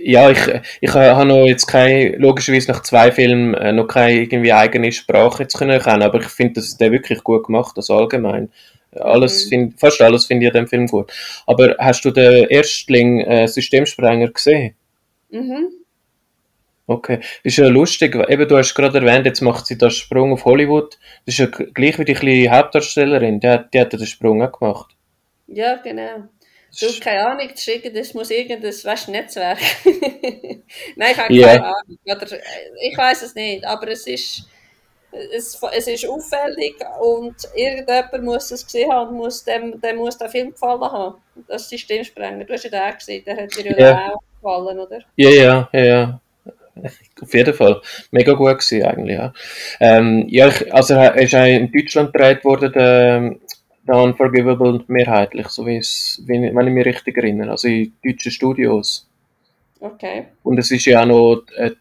ja, ich, ich habe noch jetzt keine, logischerweise nach zwei Filmen äh, noch keine irgendwie eigene Sprache jetzt können erkennen, aber ich finde, dass der wirklich gut gemacht, also allgemein. Alles mhm. find, fast alles finde ich an dem Film gut. Aber hast du den Erstling äh, Systemsprenger gesehen? Mhm. Okay. Ist ja lustig, eben du hast gerade erwähnt, jetzt macht sie den Sprung auf Hollywood. Das ist ja gleich wie die kleine Hauptdarstellerin, die hat, die hat den Sprung auch gemacht. Ja, genau. Du, keine Ahnung, das, ist das muss irgendein weißt, Netzwerk. *laughs* Nein, ich habe yeah. keine Ahnung. Oder, äh, ich weiß es nicht, aber es ist, es, es ist auffällig und irgendjemand muss es gesehen haben und muss dem, dem muss der Film gefallen haben. Das Systemsprenger. Du hast ja den gesehen, der hat dir ja yeah. auch gefallen, oder? Ja, ja, ja, ja. Auf jeden Fall. Mega gut gewesen, eigentlich, ja. Ähm, ja, ich, also er ist auch in Deutschland gedreht worden, der, der Unforgivable mehrheitlich, so wie es, wenn ich mich richtig erinnere, also in deutschen Studios. Okay. Und es ist ja auch noch äh,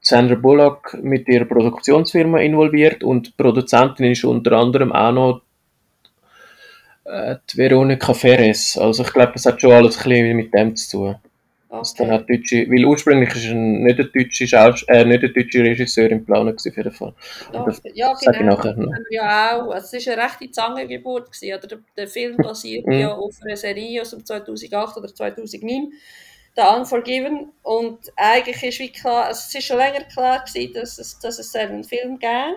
Sandra Bullock mit ihrer Produktionsfirma involviert und die Produzentin ist unter anderem auch noch äh, die Veronika Ferres. Also ich glaube, es hat schon alles ein bisschen mit dem zu tun. Okay. dann hat deutsche, weil ursprünglich ist ein, nicht ein deutscher Schaus äh, nicht ein deutscher Regisseur im Plan gewesen, jeden Fall. Das ja genau. Ich nachher noch. Ja auch. Es war eine rechte Zangengeburt gewesen, oder? Der, der Film basiert *laughs* ja auf einer Serie aus dem 2008 oder 2009. The Unforgiven und eigentlich ist wie klar, also es ist schon länger klar gewesen, dass es, dass es einen Film geben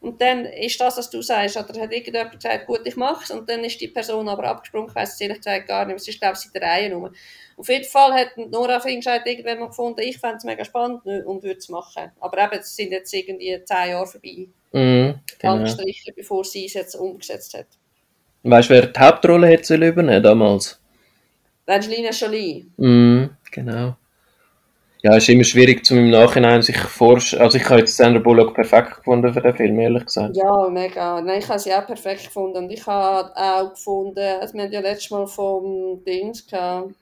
und dann ist das, was du sagst, oder hat irgendjemand gesagt, gut, ich mache es, und dann ist die Person aber abgesprungen, ich weiß es ehrlich gesagt gar nicht, es ist glaube ich in der Reihe nur. Auf jeden Fall hat Nora Fingscheid irgendwann mal gefunden, ich fände es mega spannend und würde es machen. Aber eben, es sind jetzt irgendwie zehn Jahre vorbei. Mhm, genau. Angestrichen, bevor sie es jetzt umgesetzt hat. Weißt du, wer die Hauptrolle hätte übernehmen damals? Angelina Jolie. Mhm, genau ja, es ist immer schwierig, zum im Nachhinein sich vorstellen. Also ich habe jetzt Sandra Bullock perfekt gefunden für den Film, ehrlich gesagt. Ja, mega. Nein, ich habe sie auch perfekt gefunden. Und ich habe auch gefunden, also wir haben ja letztes Mal vom Dings gehabt,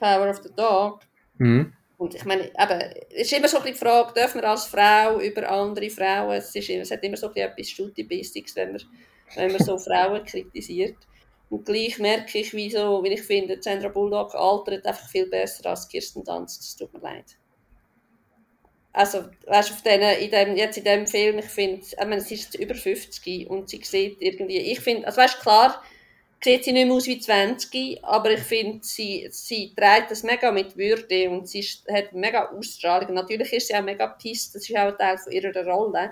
Power of the Dog. Mhm. Und ich meine, eben, es ist immer so die Frage, dürfen wir als Frau über andere Frauen, es, ist, es hat immer so etwas Studibistiges, wenn man, wenn man so *laughs* Frauen kritisiert. Und gleich merke ich, wie, so, wie ich finde, Sandra Bullock altert einfach viel besser als Kirsten Dunst. Das tut mir leid also, weißt, auf den, in dem, jetzt in dem Film, ich finde, ich meine, sie ist über 50 und sie sieht irgendwie, ich finde, also weißt, klar, sieht sie nicht mehr aus wie 20, aber ich finde, sie, sie trägt das mega mit Würde und sie hat mega Ausstrahlung. Natürlich ist sie auch mega pisst, das ist auch ein Teil von ihrer Rolle,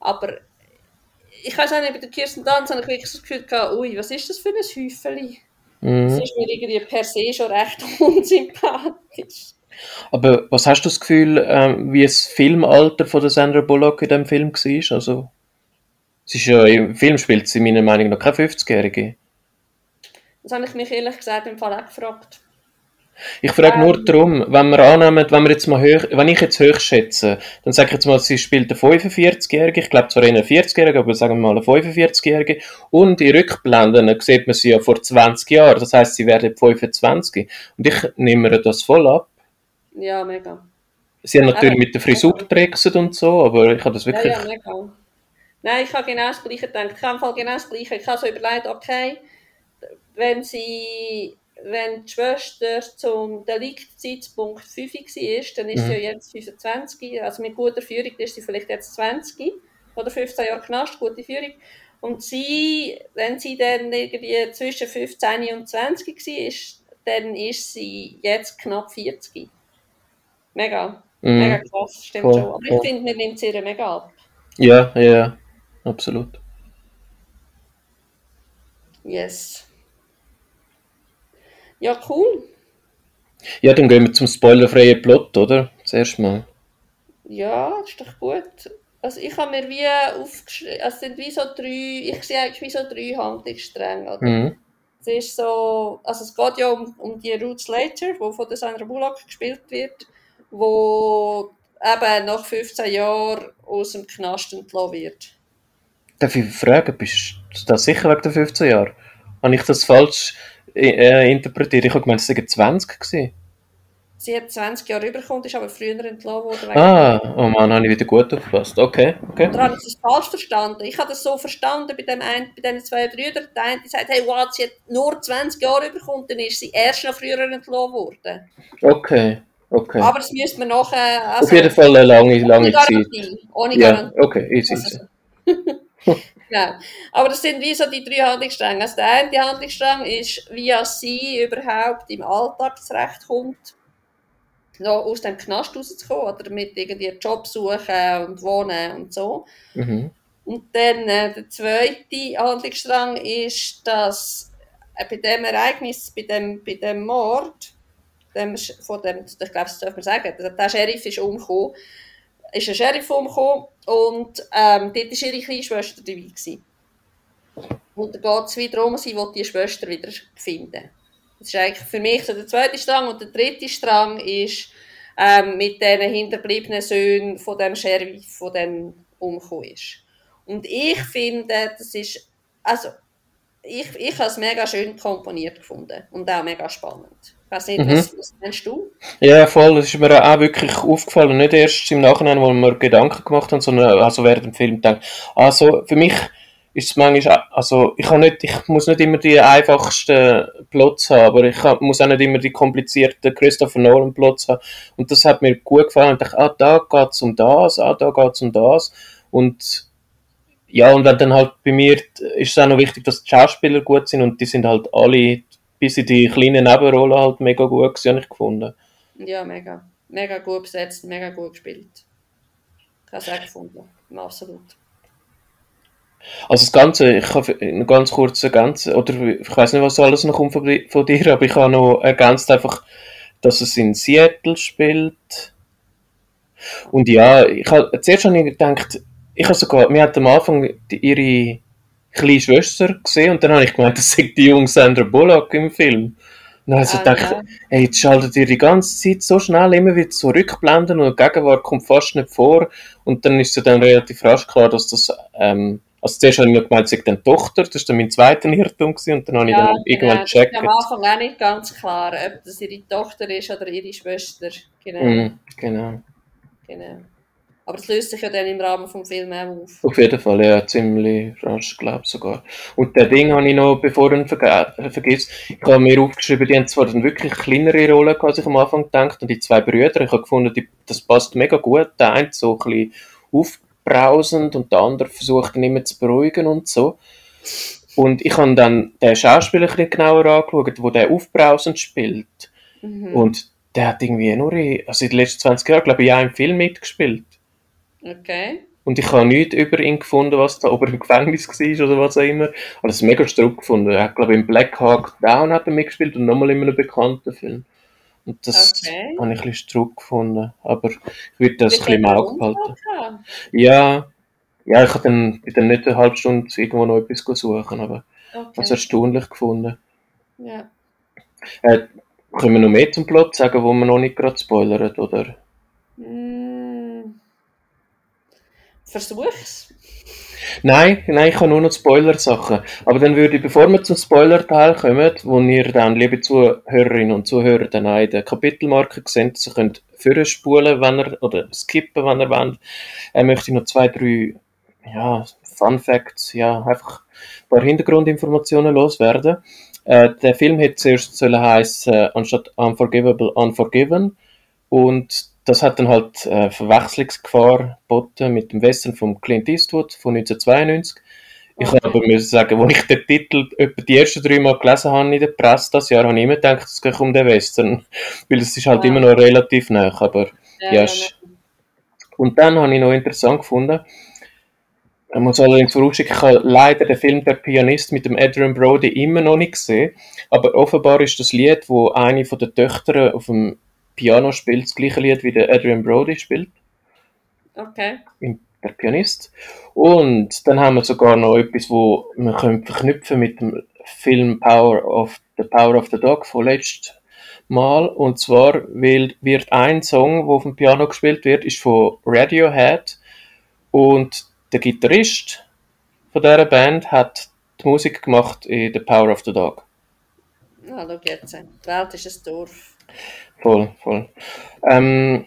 aber ich weiß auch nicht, bei der Kirsten Dunst habe ich wirklich das Gefühl gehabt, ui, was ist das für ein Häufeli? Mhm. Das ist mir irgendwie per se schon recht *laughs* unsympathisch. Aber was hast du das Gefühl, ähm, wie das Filmalter von der Sandra Bullock in dem Film war? Also, sie ist ja, im Film spielt sie meiner Meinung nach keine 50-Jährige. Das habe ich mich ehrlich gesagt im Fall auch gefragt. Ich frage nur ähm. darum, wenn wir annehmen, wenn wir jetzt mal hoch, wenn ich jetzt hoch schätze, dann sage ich jetzt mal, sie spielt eine 45-Jährige, ich glaube zwar eine 40-Jährige, aber sagen wir mal eine 45-Jährige, und in Rückblenden sieht man sie ja vor 20 Jahren, das heißt, sie werden 25. Und ich nehme mir das voll ab. Ja, mega. Sie haben natürlich mit der Frisur getrickst und so, aber ich habe das wirklich... Ja, ja, mega. Nein, ich habe genau das Gleiche gedacht. Ich habe genau das Gleiche. Ich habe so überlegt, okay, wenn sie, wenn die Schwester zum Deliktzeitpunkt 5 war, dann ist mhm. sie ja jetzt 25. Also mit guter Führung ist sie vielleicht jetzt 20 oder 15 Jahre Knast, gute Führung. Und sie, wenn sie dann irgendwie zwischen 15 und 20 war, dann ist sie jetzt knapp 40. Mega. Mm. Mega krass, stimmt voll, schon. Aber voll. ich finde, mir nimmt es ihr mega ab. Ja, ja, ja, absolut. Yes. Ja, cool. Ja, dann gehen wir zum spoilerfreien Plot, oder? Zuerst mal. Ja, das ist doch gut. Also ich habe mir wie aufgeschrieben, also es sind wie so drei, ich sehe eigentlich wie so drei Handlungsstränge, oder? Mhm. Es ist so, also es geht ja um, um die Ruth Slater, die von der Sandra Bullock gespielt wird, wo eben nach 15 Jahren aus dem Knast entlassen wird. Darf ich fragen, bist du da sicher wegen der 15 Jahren? Habe ich das falsch äh, interpretiert? Ich habe gemeint, es waren 20 gewesen. Sie hat 20 Jahre überkommen, ist aber früher entlassen worden. Ah, oh Mann, habe ich wieder gut aufgepasst. Okay, okay. Oder habe ich es falsch verstanden? Ich habe das so verstanden bei, dem ein, bei diesen zwei Brüdern. Der eine sagt, hey, wow, sie hat nur 20 Jahre überkommen, dann ist sie erst noch früher entlassen worden. Okay, okay. Aber das müsste man nachher... Also, Auf jeden Fall eine lange, lange Zeit. Ohne Garantie. Ja, okay, easy. Also, *laughs* *laughs* genau. Aber das sind wie so die drei Handlungsstränge. Also der eine Handlungsstrang ist, wie sie überhaupt im Alltagsrecht kommt noch aus dem Knast rauszukommen oder mit irgendwie Job suchen und wohnen und so. Mhm. Und dann äh, der zweite Handlungsstrang ist, dass äh, bei dem Ereignis, bei dem, bei dem Mord, dem, von dem, ich glaube, das darf man sagen, der Sheriff ist umgekommen, ist ein Sheriff umgekommen und ähm, dort war ihre kleine Schwester dabei. Gewesen. Und da geht es wieder darum, sie will die Schwester wieder finden. Das ist eigentlich für mich so der zweite Strang. Und der dritte Strang ist ähm, mit den hinterbliebenen Söhnen von dem Sheriff, von dem umgekommen ist. Und ich finde, das ist, also, ich, ich habe es mega schön komponiert gefunden und auch mega spannend. Weiß nicht, mhm. was, was meinst du? Ja, voll. Das ist mir auch wirklich aufgefallen. Nicht erst im Nachhinein, wo wir Gedanken gemacht haben, sondern also während dem Film gedacht. Also, für mich ist es manchmal, also ich, habe nicht, ich muss nicht immer die einfachsten Plots haben, aber ich muss auch nicht immer die komplizierten Christopher Nolan Plots haben. Und das hat mir gut gefallen. Ich dachte, ah, da geht es um das, ah, da geht es um das. Und ja, und dann halt bei mir ist es auch noch wichtig, dass die Schauspieler gut sind und die sind halt alle bis in die kleinen Nebenrollen halt mega gut gewesen, habe ich gefunden. Ja, mega. Mega gut besetzt, mega gut gespielt. Ich habe es auch gefunden. Absolut. Also das Ganze, ich habe noch ganz kurz ergänzen, oder ich weiß nicht, was alles noch kommt von, dir, aber ich habe noch ergänzt einfach, dass es in Seattle spielt. Und ja, ich habe, zuerst habe ich gedacht, ich habe sogar, wir hatten am Anfang die, ihre kleine Schwester gesehen und dann habe ich gemeint, das ist die junge Sandra Bullock im Film. Und dann habe ich ah, gedacht, ja. jetzt schaltet ihr die ganze Zeit so schnell immer wieder zurückblenden und die Gegenwart kommt fast nicht vor. Und dann ist es dann relativ rasch klar, dass das ähm, also zuerst habe ich noch gemeint, es sei eine Tochter, das war dann mein zweiter Irrtum gewesen, und dann habe ich dann irgendwann gecheckt. Ist am Anfang auch nicht ganz klar, ob das ihre Tochter ist oder ihre Schwester. Genau. Mm, genau. genau. Aber es löst sich ja dann im Rahmen des Films auch auf. Auf jeden Fall, ja, ziemlich rasch, glaube ich sogar. Und der Ding habe ich noch, bevor ich ihn verge vergisst, ich habe mir aufgeschrieben, die haben zwar dann wirklich kleinere Rollen gehabt, als ich am Anfang gedacht und die zwei Brüder, ich habe gefunden, die, das passt mega gut. Der eine so ein bisschen auf, brausend und der andere versucht ihn immer zu beruhigen und so. Und ich habe dann den Schauspieler ein genauer angeschaut, der den aufbrausend spielt. Mhm. Und der hat irgendwie nur in, also in den letzten 20 Jahren, glaube ich, auch im Film mitgespielt. Okay. Und ich habe nichts über ihn gefunden, was da, *laughs* ob er im Gefängnis war oder was auch immer. Aber das ist mega strupp gefunden. Er hat, glaube ich, im Black Hawk Down hat er mitgespielt und nochmal in einem bekannten Film. Und das okay. habe ich ein bisschen Druck gefunden. Aber ich würde das ein bisschen im Auge behalten. Ja, ja, ich habe dann, bin dann nicht eine halbe Stunde irgendwo noch etwas suchen, aber okay. es erstaunlich gefunden. Ja. Äh, können wir noch mehr zum Plot sagen, wo man noch nicht gerade spoilern, oder? Mm. Versuch's. Nein, nein, ich habe nur noch Spoiler-Sachen. Aber dann würde ich, bevor wir zum Spoiler-Teil kommen, wo ihr dann, liebe Zuhörerinnen und Zuhörer, dann auch in der Kapitelmarke seht, Sie könnt vorspulen, wenn ihr, oder skippen, wenn ihr wollt, äh, möchte ich noch zwei, drei, ja, Fun Facts, ja, einfach ein paar Hintergrundinformationen loswerden. Äh, der Film hätte zuerst heißen, äh, anstatt Unforgivable, Unforgiven. Und das hat dann halt äh, Verwechslungsgefahr geboten mit dem Western von Clint Eastwood von 1992. Ich okay. aber müssen sagen, als ich den Titel etwa die ersten drei Mal gelesen habe in der Presse das Jahr, habe ich immer gedacht, es geht um den Western. *laughs* Weil es ist halt ah. immer noch relativ nah. Aber Ja, ja, und dann habe ich noch interessant gefunden, ich muss allerdings vorausschicken, ich habe leider den Film Der Pianist mit dem Adrian Brody immer noch nicht gesehen, aber offenbar ist das Lied, wo eine von den Töchtern auf dem Piano spielt, das gleiche Lied wie der Adrian Brody spielt. Okay. Der Pianist. Und dann haben wir sogar noch etwas, wo wir können verknüpfen mit dem Film Power of the Power of the Dog von letztem Mal. Und zwar wird ein Song, der auf dem Piano gespielt wird, ist von Radiohead. Und der Gitarrist von dieser Band hat die Musik gemacht in The Power of the Dog. Ah, schau jetzt. Die Welt ist ein Dorf. Voll, voll. Ähm,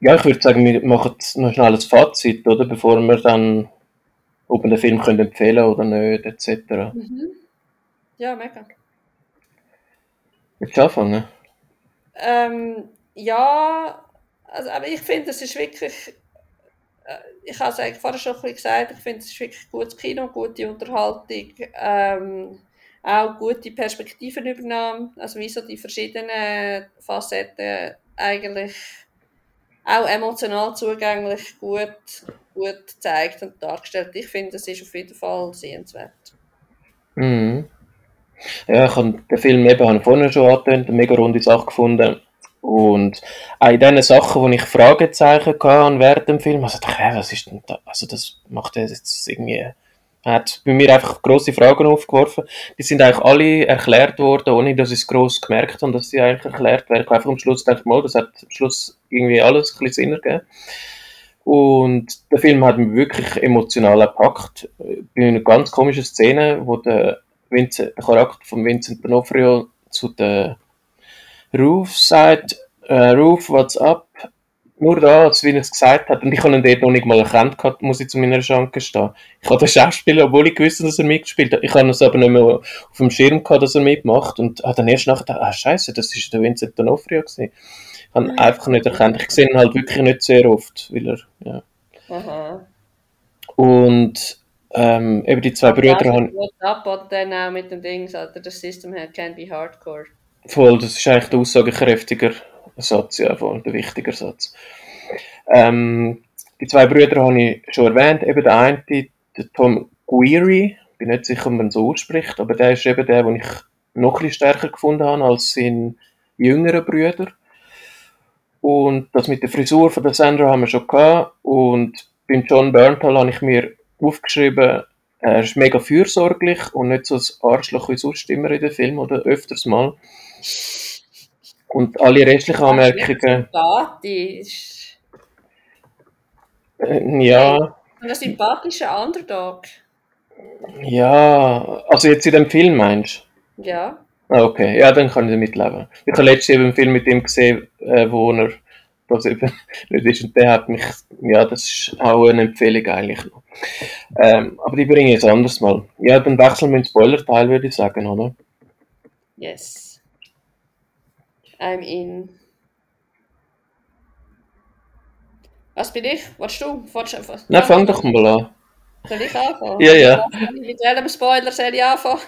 ja, ich würde sagen, wir machen noch schnell ein Fazit, oder? Bevor wir dann, ob wir den Film können empfehlen oder nicht, etc. Mhm. Ja, mega. Willst du anfangen? Ähm, ja, also, aber ich finde, es ist wirklich, äh, ich habe es eigentlich vorher schon ein bisschen gesagt, ich finde, es ist wirklich gutes Kino, gute Unterhaltung, ähm, auch gute Perspektivenübernahme, also wie so die verschiedenen Facetten eigentlich auch emotional zugänglich gut, gut gezeigt und dargestellt. Ich finde, es ist auf jeden Fall sehenswert. Mhm. Ja, ich habe den Film eben habe vorhin schon angetönt, eine mega runde Sache gefunden. Und auch in diesen Sachen, wo ich Fragezeichen hatte während dem Film, also dachte ich, was ist denn da? Also das macht jetzt irgendwie hat bei mir einfach grosse Fragen aufgeworfen. Die sind eigentlich alle erklärt worden, ohne dass ich es gross gemerkt habe, dass sie eigentlich erklärt werden. Ich einfach am Schluss dachte, mal, das hat am Schluss irgendwie alles ein bisschen Sinn ergeben. Und der Film hat mich wirklich emotional gepackt. Bei einer ganz komischen Szene, wo der, Vincent, der Charakter von Vincent D'Onofrio zu der Ruf sagt, äh, Ruf, what's up? Nur da, als wie er es gesagt hat, und ich habe ihn dort noch nicht mal erkannt gehabt, muss ich zu meiner Schranke stehen. Ich habe den Schauspieler, obwohl ich gewusst dass er mitgespielt hat, ich habe es aber nicht mehr auf dem Schirm gehabt, dass er mitmacht, und habe dann erst nachher gedacht, ah, scheiße, das ist der Vincent D'Onofrio gewesen. Ich habe ihn einfach nicht erkannt. Ich sehe ihn halt wirklich nicht sehr oft, weil er, ja. Aha. Und, ähm, eben die zwei Brüder haben... Oder dann auch mit dem Ding, Alter, das System can be hardcore. Voll, das ist eigentlich der aussagekräftiger Satz, ja, voll, der wichtige Satz. Ähm, die zwei Brüder habe ich schon erwähnt, eben der eine, der Tom Guiri, bin nicht sicher, ob man so ausspricht, aber der ist eben der, den ich noch ein bisschen stärker gefunden habe als seine jüngeren Brüder. Und das mit der Frisur von der Sandra haben wir schon gehabt. Und beim John Berntal habe ich mir aufgeschrieben, er ist mega fürsorglich und nicht so ein Arschloch wie sonst immer in den Film oder öfters mal. Und alle restlichen Anmerkungen. Sympathisch. Äh, ja. Ein sympathischer Underdog. Ja, also jetzt in dem Film meinst du? Ja. Ah, okay, ja, dann kann ich damit leben. Ich habe letztens eben einen Film mit ihm gesehen, äh, wo er das eben *laughs* nicht ist. Und der hat mich, ja, das ist auch eine Empfehlung eigentlich noch. Ähm, aber die bringe ich jetzt anders mal. Ja, dann wechseln wir ins Spoiler-Teil, würde ich sagen, oder? Yes. I'm in. Was bin ich? Willst du? Willst du Na, fang doch mal an. Soll ich anfangen? *laughs* Ja, ja. Mit welchem Spoiler soll ich anfangen?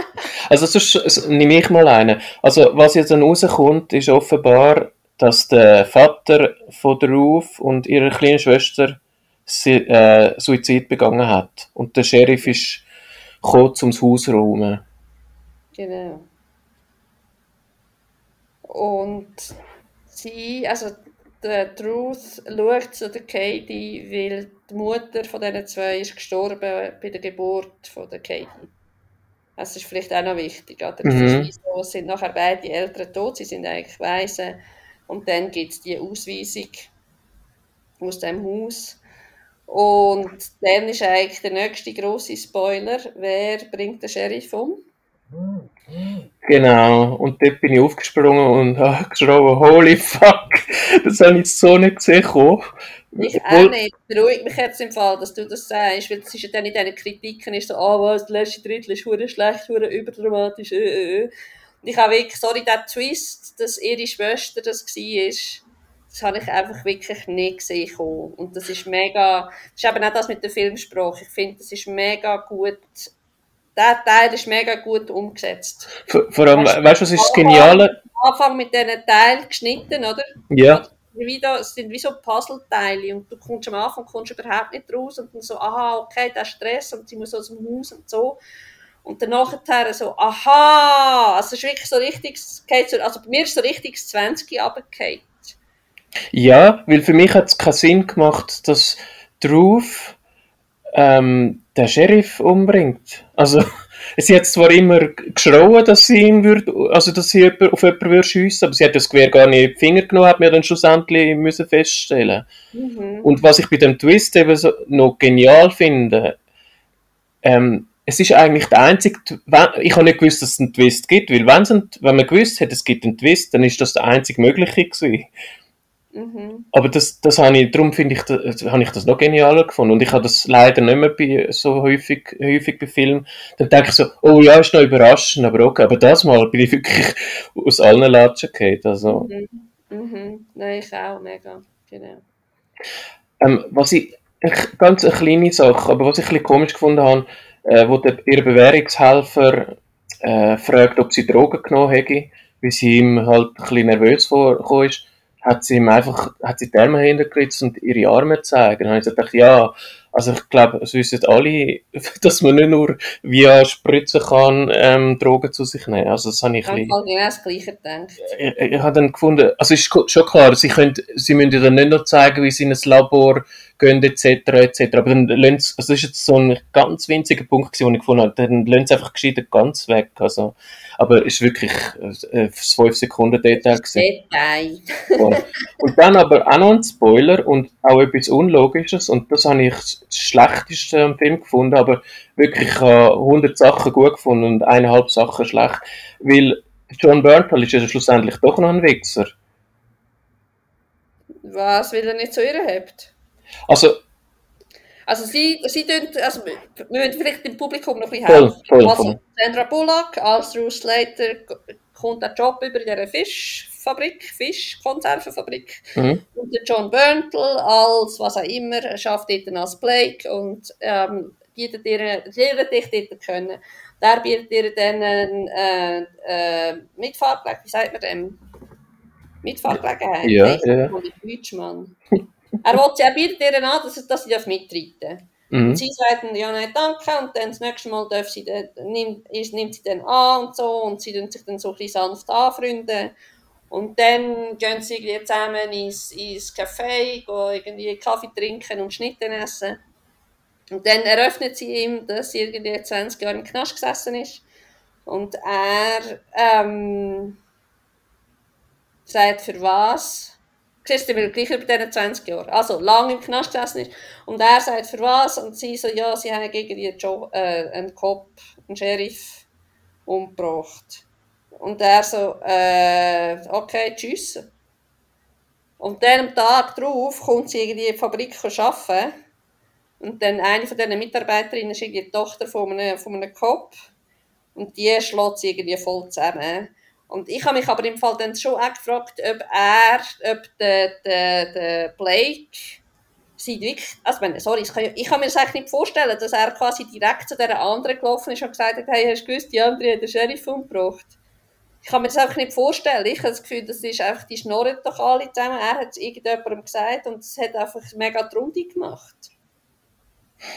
*laughs* also sonst nehme ich mal einen. Also was jetzt dann rauskommt, ist offenbar, dass der Vater von der Ruth und ihrer kleinen Schwester äh, Suizid begangen hat. Und der Sheriff ist gekommen, um das Haus zu räumen. Genau. Und sie, also der Truth schaut zu der Katie, weil die Mutter von diesen zwei ist gestorben bei der Geburt von der Katie. Das ist vielleicht auch noch wichtig. Oder? Mhm. Es, so, sind nachher beide Eltern tot, sie sind eigentlich Waisen. Und dann gibt es die Ausweisung aus dem Haus. Und dann ist eigentlich der nächste große Spoiler, wer bringt den Sheriff um? Genau, und dort bin ich aufgesprungen und *laughs* habe geschrien, holy fuck, das habe ich so nicht gesehen. Ich auch nicht. Beruhigt mich jetzt im Fall, dass du das sagst, weil es ist ja dann in diesen Kritiken ist so, ah oh, was, der letzte Drittel ist hure schlecht, hure überdramatisch, äh, äh. Und ich habe wirklich, sorry, der Twist, dass ihre Schwester das war, das habe ich einfach wirklich nicht gesehen Und das ist mega, das ist eben auch das mit der Filmsprache. Ich finde, das ist mega gut der Teil ist mega gut umgesetzt. Vor, vor allem, weißt du, was ist das Geniale? Am Anfang mit diesen Teilen geschnitten, oder? Ja. wie da, es sind wie so Puzzleteile und du kommst am Anfang kommst überhaupt nicht raus und dann so, aha, okay, der Stress und sie muss aus dem Haus und so. Und dann nachher so, aha, also es ist wirklich so richtig, also bei mir ist so richtig das 20 runtergefallen. Ja, weil für mich hat es keinen Sinn gemacht, dass drauf ähm, der Sheriff umbringt. Also, *laughs* sie hat zwar immer geschrauen, dass sie ihn würde, also dass sie auf jemanden würde schiessen, aber sie hat das Gewehr gar nicht in die Finger genommen, hat mir dann schlussendlich müssen feststellen. Mhm. Und was ich bei dem Twist eben so noch genial finde, ähm, es ist eigentlich der einzige, ich habe nicht gewusst, dass es einen Twist gibt, weil wenn man gewusst hätte, es gibt einen Twist, dann ist das der einzige mögliche gewesen. Mhm. Aber das, das habe ich, darum finde ich, das, habe ich das noch genialer gefunden. Und ich habe das leider nicht mehr bei, so häufig, häufig bei Filmen. Dann denke ich so, oh ja, ist noch überraschend, aber okay. Aber das Mal bin ich wirklich *laughs* aus allen Latschen gefallen. Also. Mhm. Mhm. Nein, ich auch, mega. Genau. Ähm, was ich, ganz eine kleine Sache, aber was ich ein bisschen komisch gefunden habe, äh, wo der, ihr Bewährungshelfer äh, fragt, ob sie Drogen genommen hätte, weil sie ihm halt ein bisschen nervös vorgekommen ist hat sie ihm einfach, hat sie die Arme hintergeritzt und ihre Arme gezeigt. Und dann habe ich gedacht, ja, also ich glaube, es wissen alle, *laughs* dass man nicht nur via Spritzen kann ähm, Drogen zu sich nehmen. Also das habe ich, ich habe genau das Gleiche gedacht. Ich, ich, ich habe dann gefunden, also ist schon klar, sie, können, sie müssen dann nicht nur zeigen, wie sie in ein Labor gehen etc. etc. Aber dann lassen sie, also das ist jetzt so ein ganz winziger Punkt, den ich gefunden habe, dann lassen sie einfach gescheiter ganz weg. Also aber es ist wirklich äh, das 5-Sekunden-Detail. Detail. und dann aber auch noch ein Spoiler und auch etwas Unlogisches und das habe ich das Schlechteste am Film gefunden, aber wirklich ich habe 100 Sachen gut gefunden und eineinhalb Sachen schlecht, weil John Berntal ist ja schlussendlich doch noch ein Wichser. Was, weil er nicht zu ihr habt? Also, also sie, sie tun, also wir müssen vielleicht dem Publikum noch ein bisschen helfen. Voll, voll, also voll. Sandra Bullock als Ruth Slater kommt der Job über in dieser Fischfabrik, Fischkonservenfabrik. Mhm. Und der John Berntal als, was auch immer, schafft dort als Blake und ähm, bietet ihr, lernt dich dort können. Der bietet ihr dann äh, äh, Mitfahrgelegenheit, wie sagt man dem? Mitfahrgelegenheit? Ja, ja. Deutschmann. *laughs* Er, will, er bietet ihr an, dass, dass sie mitreiten mhm. Sie sagt dann, ja, nein, danke. Und dann das nächste Mal darf sie dann, nimmt, nimmt sie dann an und so. Und sie sich dann so ein bisschen sanft anfreunden. Und dann gehen sie irgendwie zusammen ins, ins Café, gehen irgendwie Kaffee trinken und Schnitten essen. Und dann eröffnet sie ihm, dass sie irgendwie 20 Jahre im Knast gesessen ist. Und er ähm, sagt, für was? Siehst du, weil gleich über diesen 20 Jahren, also lange im Knast gesessen ist. Und er sagt, für was? Und sie so, ja, sie haben gegen die jo äh, einen Cop, einen Sheriff umgebracht. Und er so, äh, okay, tschüss. Und dann am Tag darauf kommt sie in die Fabrik arbeiten. Und dann eine von diesen Mitarbeiterinnen ist die Tochter von einem, von einem Cop. Und die schlägt sie irgendwie voll zusammen. Und ich habe mich aber im Fall dann schon auch gefragt, ob er, ob der, der, der Blake sie wirklich, also meine, sorry, ich kann, ich kann mir das eigentlich nicht vorstellen, dass er quasi direkt zu dieser anderen gelaufen ist und gesagt hat, hey, hast du gewusst, die andere hat den Sheriff umgebracht. Ich kann mir das einfach nicht vorstellen. Ich habe das Gefühl, das ist einfach, die schnurren doch alle zusammen. Er hat es irgendjemandem gesagt und es hat einfach mega die Runde gemacht.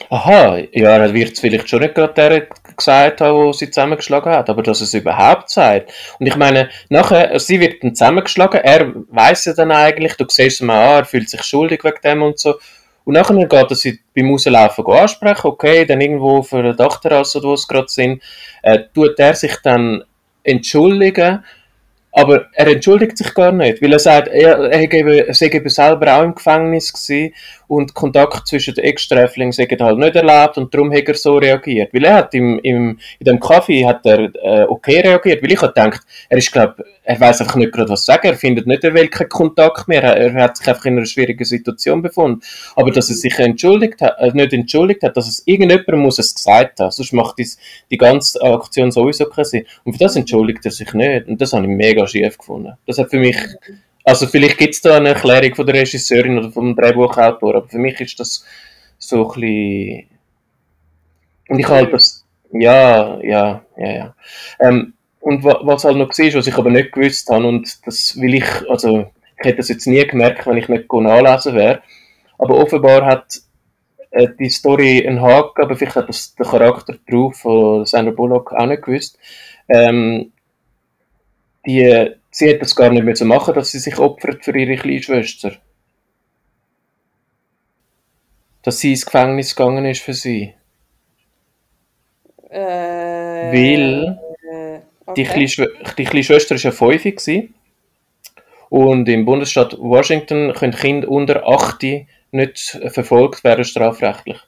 Aha, ja, er wird es vielleicht schon nicht gerade der gesagt haben, wo sie zusammengeschlagen hat, aber dass es überhaupt sagt. Und ich meine, nachher, sie wird dann zusammengeschlagen, er weiß ja dann eigentlich, du siehst mal an, er fühlt sich schuldig wegen dem und so. Und nachher geht er sie beim Rauslaufen ansprechen, okay, dann irgendwo für eine Dachterrasse, wo sie gerade sind, äh, tut er sich dann entschuldigen aber er entschuldigt sich gar nicht, weil er sagt, er, er, er sei eben selber auch im Gefängnis gewesen und Kontakt zwischen den Ex-Sträflingen halt nicht erlaubt und darum hat er so reagiert. Weil er hat im, im, in dem Kaffee hat er äh, okay reagiert, weil ich habe gedacht, er ist glaub, er weiß einfach nicht gerade was sagen, er findet nicht, er will Kontakt mehr, er, hat sich einfach in einer schwierigen Situation befunden. Aber dass er sich entschuldigt hat, äh, nicht entschuldigt hat, dass es irgendjemand muss es gesagt haben, sonst macht dies, die ganze Aktion sowieso keinen Sinn. Und für das entschuldigt er sich nicht und das habe ich mega schief gefunden. Das hat für mich also vielleicht gibt es da eine Erklärung von der Regisseurin oder vom Drehbuchautor, aber für mich ist das so ein bisschen... Und ich halt das... Ja, ja, ja, ja. Ähm, und was halt noch war, was ich aber nicht gewusst habe, und das will ich, also Ich hätte das jetzt nie gemerkt, wenn ich nicht nachlesen wäre. Aber offenbar hat äh, die Story einen Haken, aber vielleicht hat das der Charakter drauf von Sandra Bullock auch nicht gewusst. Ähm, die, sie hätte das gar nicht mehr machen dass sie sich opfert für ihre kleine Schwester. Dass sie ins Gefängnis gegangen ist für sie. Äh, Weil äh, die, okay. kleine, Schw- die kleine Schwester war ja 5 gewesen. und im Bundesstaat Washington können Kinder unter 8 nicht verfolgt werden strafrechtlich.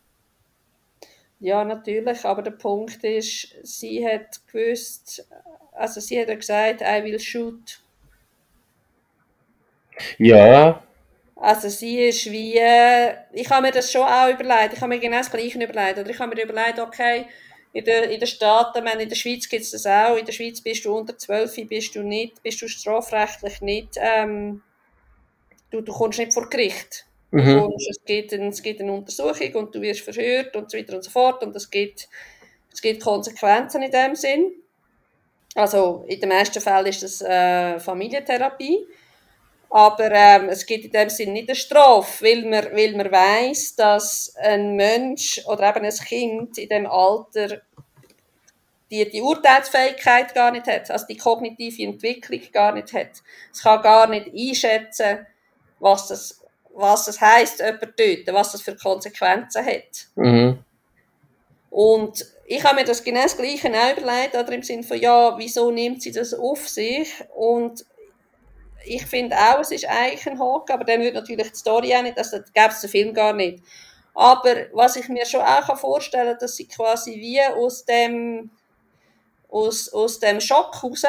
Ja, natürlich, aber der Punkt ist, sie hat gewusst, also sie hat ja gesagt, I will shoot. Ja, Also sie ist wie, ich habe mir das schon auch überlegt, ich habe mir genau das Gleiche überlegt, oder ich habe mir überlegt, okay, in den, in den Staaten, meine, in der Schweiz gibt es das auch, in der Schweiz bist du unter 12, bist du nicht, bist du strafrechtlich nicht, ähm, du, du kommst nicht vor Gericht. Mhm. kommst, es, gibt ein, es gibt eine Untersuchung und du wirst verhört und so weiter und so fort und es gibt, es gibt Konsequenzen in dem Sinn. Also in den meisten Fällen ist das äh, Familientherapie. Aber ähm, es gibt in dem Sinn nicht eine Strafe, weil man, weil man weiss, dass ein Mensch oder eben ein Kind in dem Alter die, die Urteilsfähigkeit gar nicht hat, also die kognitive Entwicklung gar nicht hat. Es kann gar nicht einschätzen, was das, was das heisst, jemanden töten, was das für Konsequenzen hat. Mhm. Und ich habe mir das genau das Gleiche auch überlegt, oder im Sinne von, ja, wieso nimmt sie das auf sich? Und ich finde auch, es ist eigentlich ein Haken, aber dann würde natürlich die Story auch nicht, also gäbe es den Film gar nicht. Aber was ich mir schon auch vorstellen kann, dass sie quasi wie aus dem, aus, aus dem Schock raus,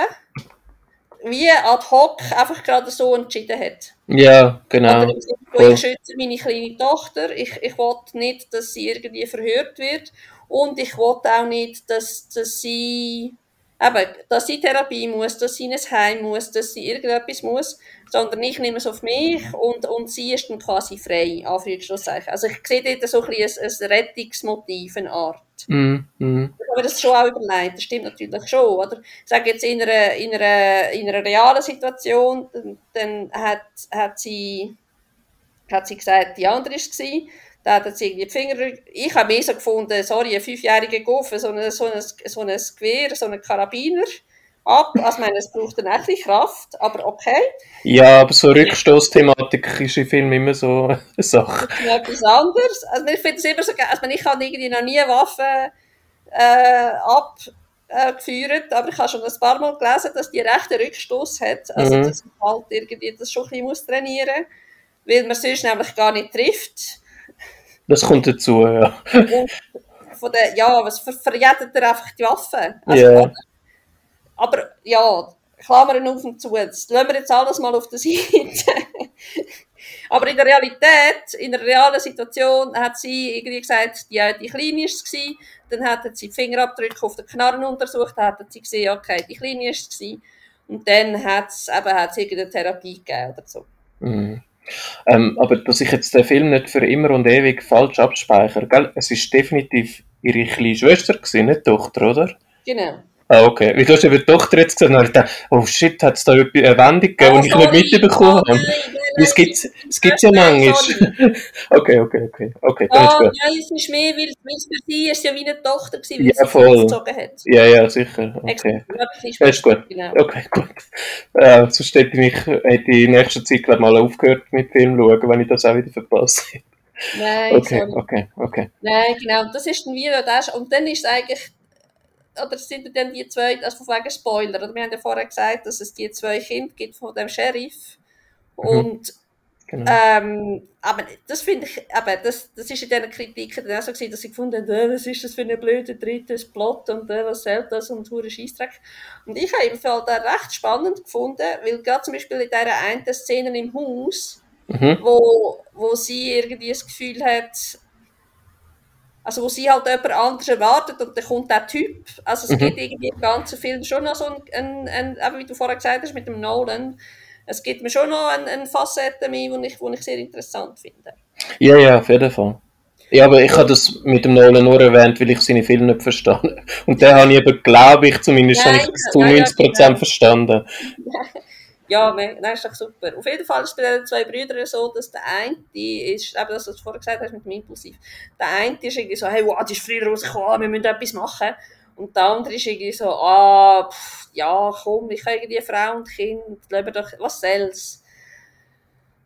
wie ad hoc einfach gerade so entschieden hat. Ja, genau. Oder ich schütze meine kleine Tochter, ich, ich will nicht, dass sie irgendwie verhört wird und ich will auch nicht, dass, dass sie eben, dass sie Therapie muss, dass sie in ein Heim muss, dass sie irgendetwas muss, sondern ich nehme es auf mich und, und sie ist dann quasi frei, Anführungszeichen. Also ich sehe dort so ein, bisschen ein, ein Rettungsmotiv, eine Art. Mhm. Mhm. Ich habe mir das schon auch überlegt, das stimmt natürlich schon, oder? Ich sage jetzt in einer, in einer, in einer realen Situation, dann, dann hat, hat, sie, hat sie gesagt, die andere war da hat sie irgendwie die Finger, ich habe mir so gefunden, sorry, ein fünfjähriger Guff, so ein, so ein, so ein Gewehr, so ein Karabiner ab, also ich meine, es braucht dann auch ein bisschen Kraft, aber okay. Ja, aber so Rückstoßthematik ist im Film immer so eine Sache. Das ist etwas anderes. Also ich finde es immer so geil. Also ich habe irgendwie noch nie Waffen äh, abgeführt, aber ich habe schon ein paar Mal gelesen, dass die recht einen Rückstoß hat. Also Mhm. dass man halt irgendwie das schon ein bisschen muss trainieren weil man sonst nämlich gar nicht trifft. Das kommt dazu, ja. Von der, ja, was ver verjettet er einfach die Waffe. Also, Ja. Aber ja, Klammern auf und zu. Das lassen wir jetzt alles mal auf der Seite. *laughs* Aber in der Realität, in der realen Situation, hat sie irgendwie gesagt, die, die Kleine war es. Dann hat sie die Fingerabdrücke auf den Knarren untersucht, dann hat sie gesehen, okay, die Kleine war es. Und dann hat es eben hat's irgendeine Therapie gegeben oder so. Mhm. Ähm, aber dass ich jetzt den Film nicht für immer und ewig falsch abspeichere, gell? Es ist definitiv ihre kleine Schwester gewesen, nicht die Tochter, oder? Genau. Ah, okay. Wie du hast eben die Tochter jetzt gesagt, und ich dachte, oh shit, hat es da eine Wendung gegeben, die ich nicht mitbekommen Oh, habe? Es gibt es gibt's ja manchmal. *laughs* Okay, okay, okay. Okay, dann ist Ah, gut. nein, es ist mehr, weil, es für sie ist ja wie eine Tochter gewesen, weil Ja, sie voll. sie gezogen hat. Ja, ja, sicher. Okay. Das ist Das ist gut. Genau. Okay, gut. Äh, sonst hätte ich, mich, hätte ich in nächster Zeit glaub, mal aufgehört mit Film schauen, wenn ich das auch wieder verpasse. Nein, Okay, sorry. okay, okay. Nein, genau. Das ist dann wieder das. Und dann ist es eigentlich, oder sind dann die zwei, also von wegen Spoiler, oder wir haben ja vorher gesagt, dass es die zwei Kinder gibt von dem Sheriff. Mhm. Und Genau. ähm, aber das finde ich, aber das, das ist in diesen Kritiken dann auch so gewesen, dass sie gefunden haben, äh, was ist das für ein blöder drittes Plot und äh, was zählt das und hure Scheissdreck. Und ich habe im Fall da recht spannend gefunden, weil gerade zum Beispiel in dieser einen Szene im Haus, Mhm. wo, wo sie irgendwie das Gefühl hat, also wo sie halt jemand anderes erwartet und dann kommt der Typ. Also es Mhm. gibt irgendwie im ganzen Film schon noch so ein, ein, ein eben wie du vorher gesagt hast mit dem Nolan, es gibt mir schon noch eine, eine Facette mehr, die ich, ich sehr interessant finde. Ja, ja, auf jeden Fall. Ja, aber ich habe das mit dem Nolan nur erwähnt, weil ich seine Filme nicht verstanden *laughs* Und den habe ich eben, glaube ich, zumindest Nein, habe das zu *laughs* ja, ja, 90% genau. verstanden. Ja, nein, ist doch super. Auf jeden Fall ist es bei den zwei Brüdern so, dass der eine ist, eben das, was du vorher gesagt hast mit dem Impulsiv, der eine ist irgendwie so, hey, wow, die ist früher rausgekommen, wir müssen etwas machen. Und der andere ist irgendwie so, ah, pff, ja, komm, ich habe irgendwie Frau und Kind, lebe doch, was soll's.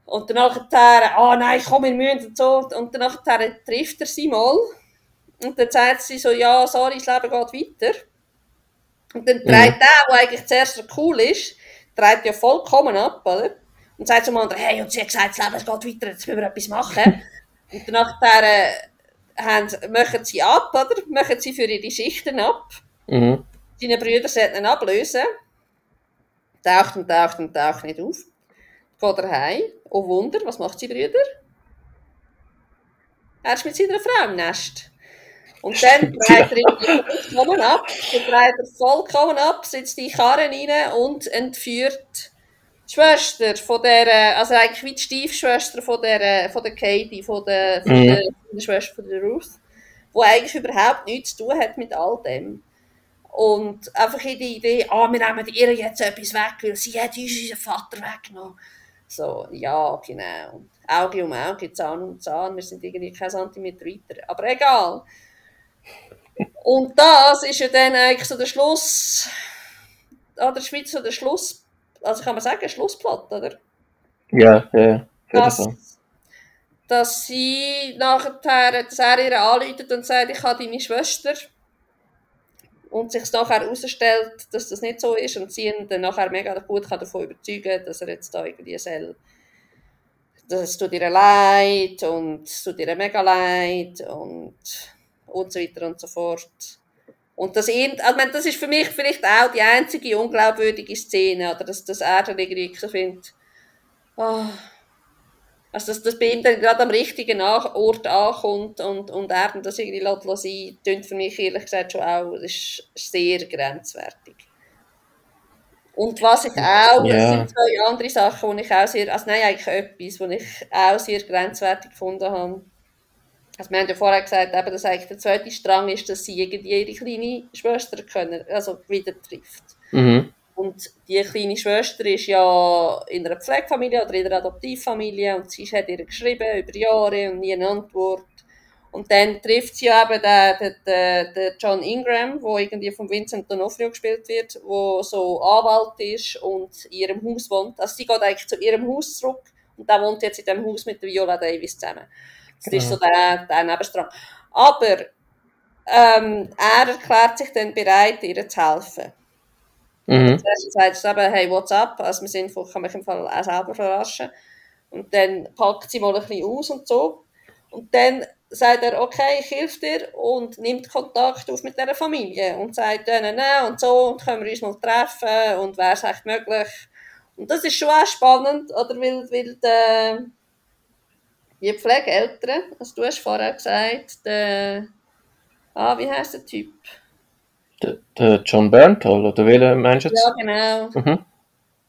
Und dann nachher, ah, nein, komm, wir müssen und so. Und dann nachher trifft er sie mal. Und dann sagt sie so, ja, sorry, das Leben geht weiter. Und dann dreht mhm. der, der eigentlich zuerst cool ist, dreht ja vollkommen ab, oder? Und sagt zum anderen, hey, und sie hat gesagt, das Leben geht weiter, jetzt müssen wir etwas machen. und dann nachher, äh, haben, machen sie ab, oder? Machen sie für ihre Schichten ab. Mhm. Deine Brüder sollten ihn ablösen. Taucht und taucht und taucht nicht auf. Geht er heim. Oh Wunder, was macht sie Brüder? Er ist mit seiner Frau im Nest. Und dann dreht er vollkommen ab. Dann dreht er vollkommen ab, sitzt die Karre rein und entführt die Schwester von der, also eigentlich wie die Stiefschwester von der, von der Katie, von der, von der, von der Schwester von der Ruth, die eigentlich überhaupt nichts zu tun hat mit all dem. Und einfach in die Idee, ah, wir nehmen ihr jetzt etwas weg, weil sie hat uns unseren Vater weggenommen. So, ja, genau. Auge um Auge, Zahn um Zahn, wir sind irgendwie kein Zentimeter weiter. Aber egal. Und das ist ja dann eigentlich so der Schluss, an der Schweiz so der Schluss, also kann man sagen, Schlussplot, oder? Ja, ja. Dass, dass sie nachher, dass er ihr anläutet und sagt, ich habe deine Schwester und sich nachher herausstellt, dass das nicht so ist und sie ihn dann nachher mega gut kann davon überzeugen dass er jetzt da irgendwie soll, dass es tut ihr leid und es tut ihr mega leid und, und so weiter und so fort. Und das, also das ist für mich vielleicht auch die einzige unglaubwürdige Szene, oder dass, dass er dann irgendwie so findet, oh, also, dass das bei ihm dann gerade am richtigen Ort ankommt und, und er dann das irgendwie lässt sein, klingt für mich ehrlich gesagt schon auch, das ist sehr grenzwertig. Und was ich auch, ja. das sind zwei andere Sachen, die ich auch sehr, also nein, eigentlich etwas, was ich auch sehr grenzwertig gefunden habe. Also wir haben ja vorher gesagt, eben, dass eigentlich der zweite Strang ist, dass sie irgendwie ihre kleine Schwester können, also wieder trifft. Mhm. Und die kleine Schwester ist ja in einer Pflegefamilie oder in einer Adoptivfamilie und sie hat ihr geschrieben über Jahre und nie eine Antwort. Und dann trifft sie ja eben den, den, den John Ingram, der irgendwie von Vincent D'Onofrio gespielt wird, der so Anwalt ist und in ihrem Haus wohnt. Also sie geht eigentlich zu ihrem Haus zurück und der wohnt jetzt in dem Haus mit der Viola Davis zusammen. Das genau. ist so der, der Nebenstrang. Aber ähm, er erklärt sich dann bereit, ihr zu helfen. Mhm. Zuerst sagt sie eben, hey, what's up? Also von, ich kann mich im Fall auch selber verarschen. Und dann packt sie mal ein bisschen aus und so. Und dann sagt er, okay, ich helfe dir und nimmt Kontakt auf mit dieser Familie und sagt denen, ne, und so, und können wir uns mal treffen und wäre es echt möglich. Und das ist schon auch spannend, oder, weil, weil die, die Pflegeeltern, also du hast vorher gesagt, der, ah, wie heißt der Typ? Der, John Berntal, oder welcher meinst du? Ja, genau. Mhm.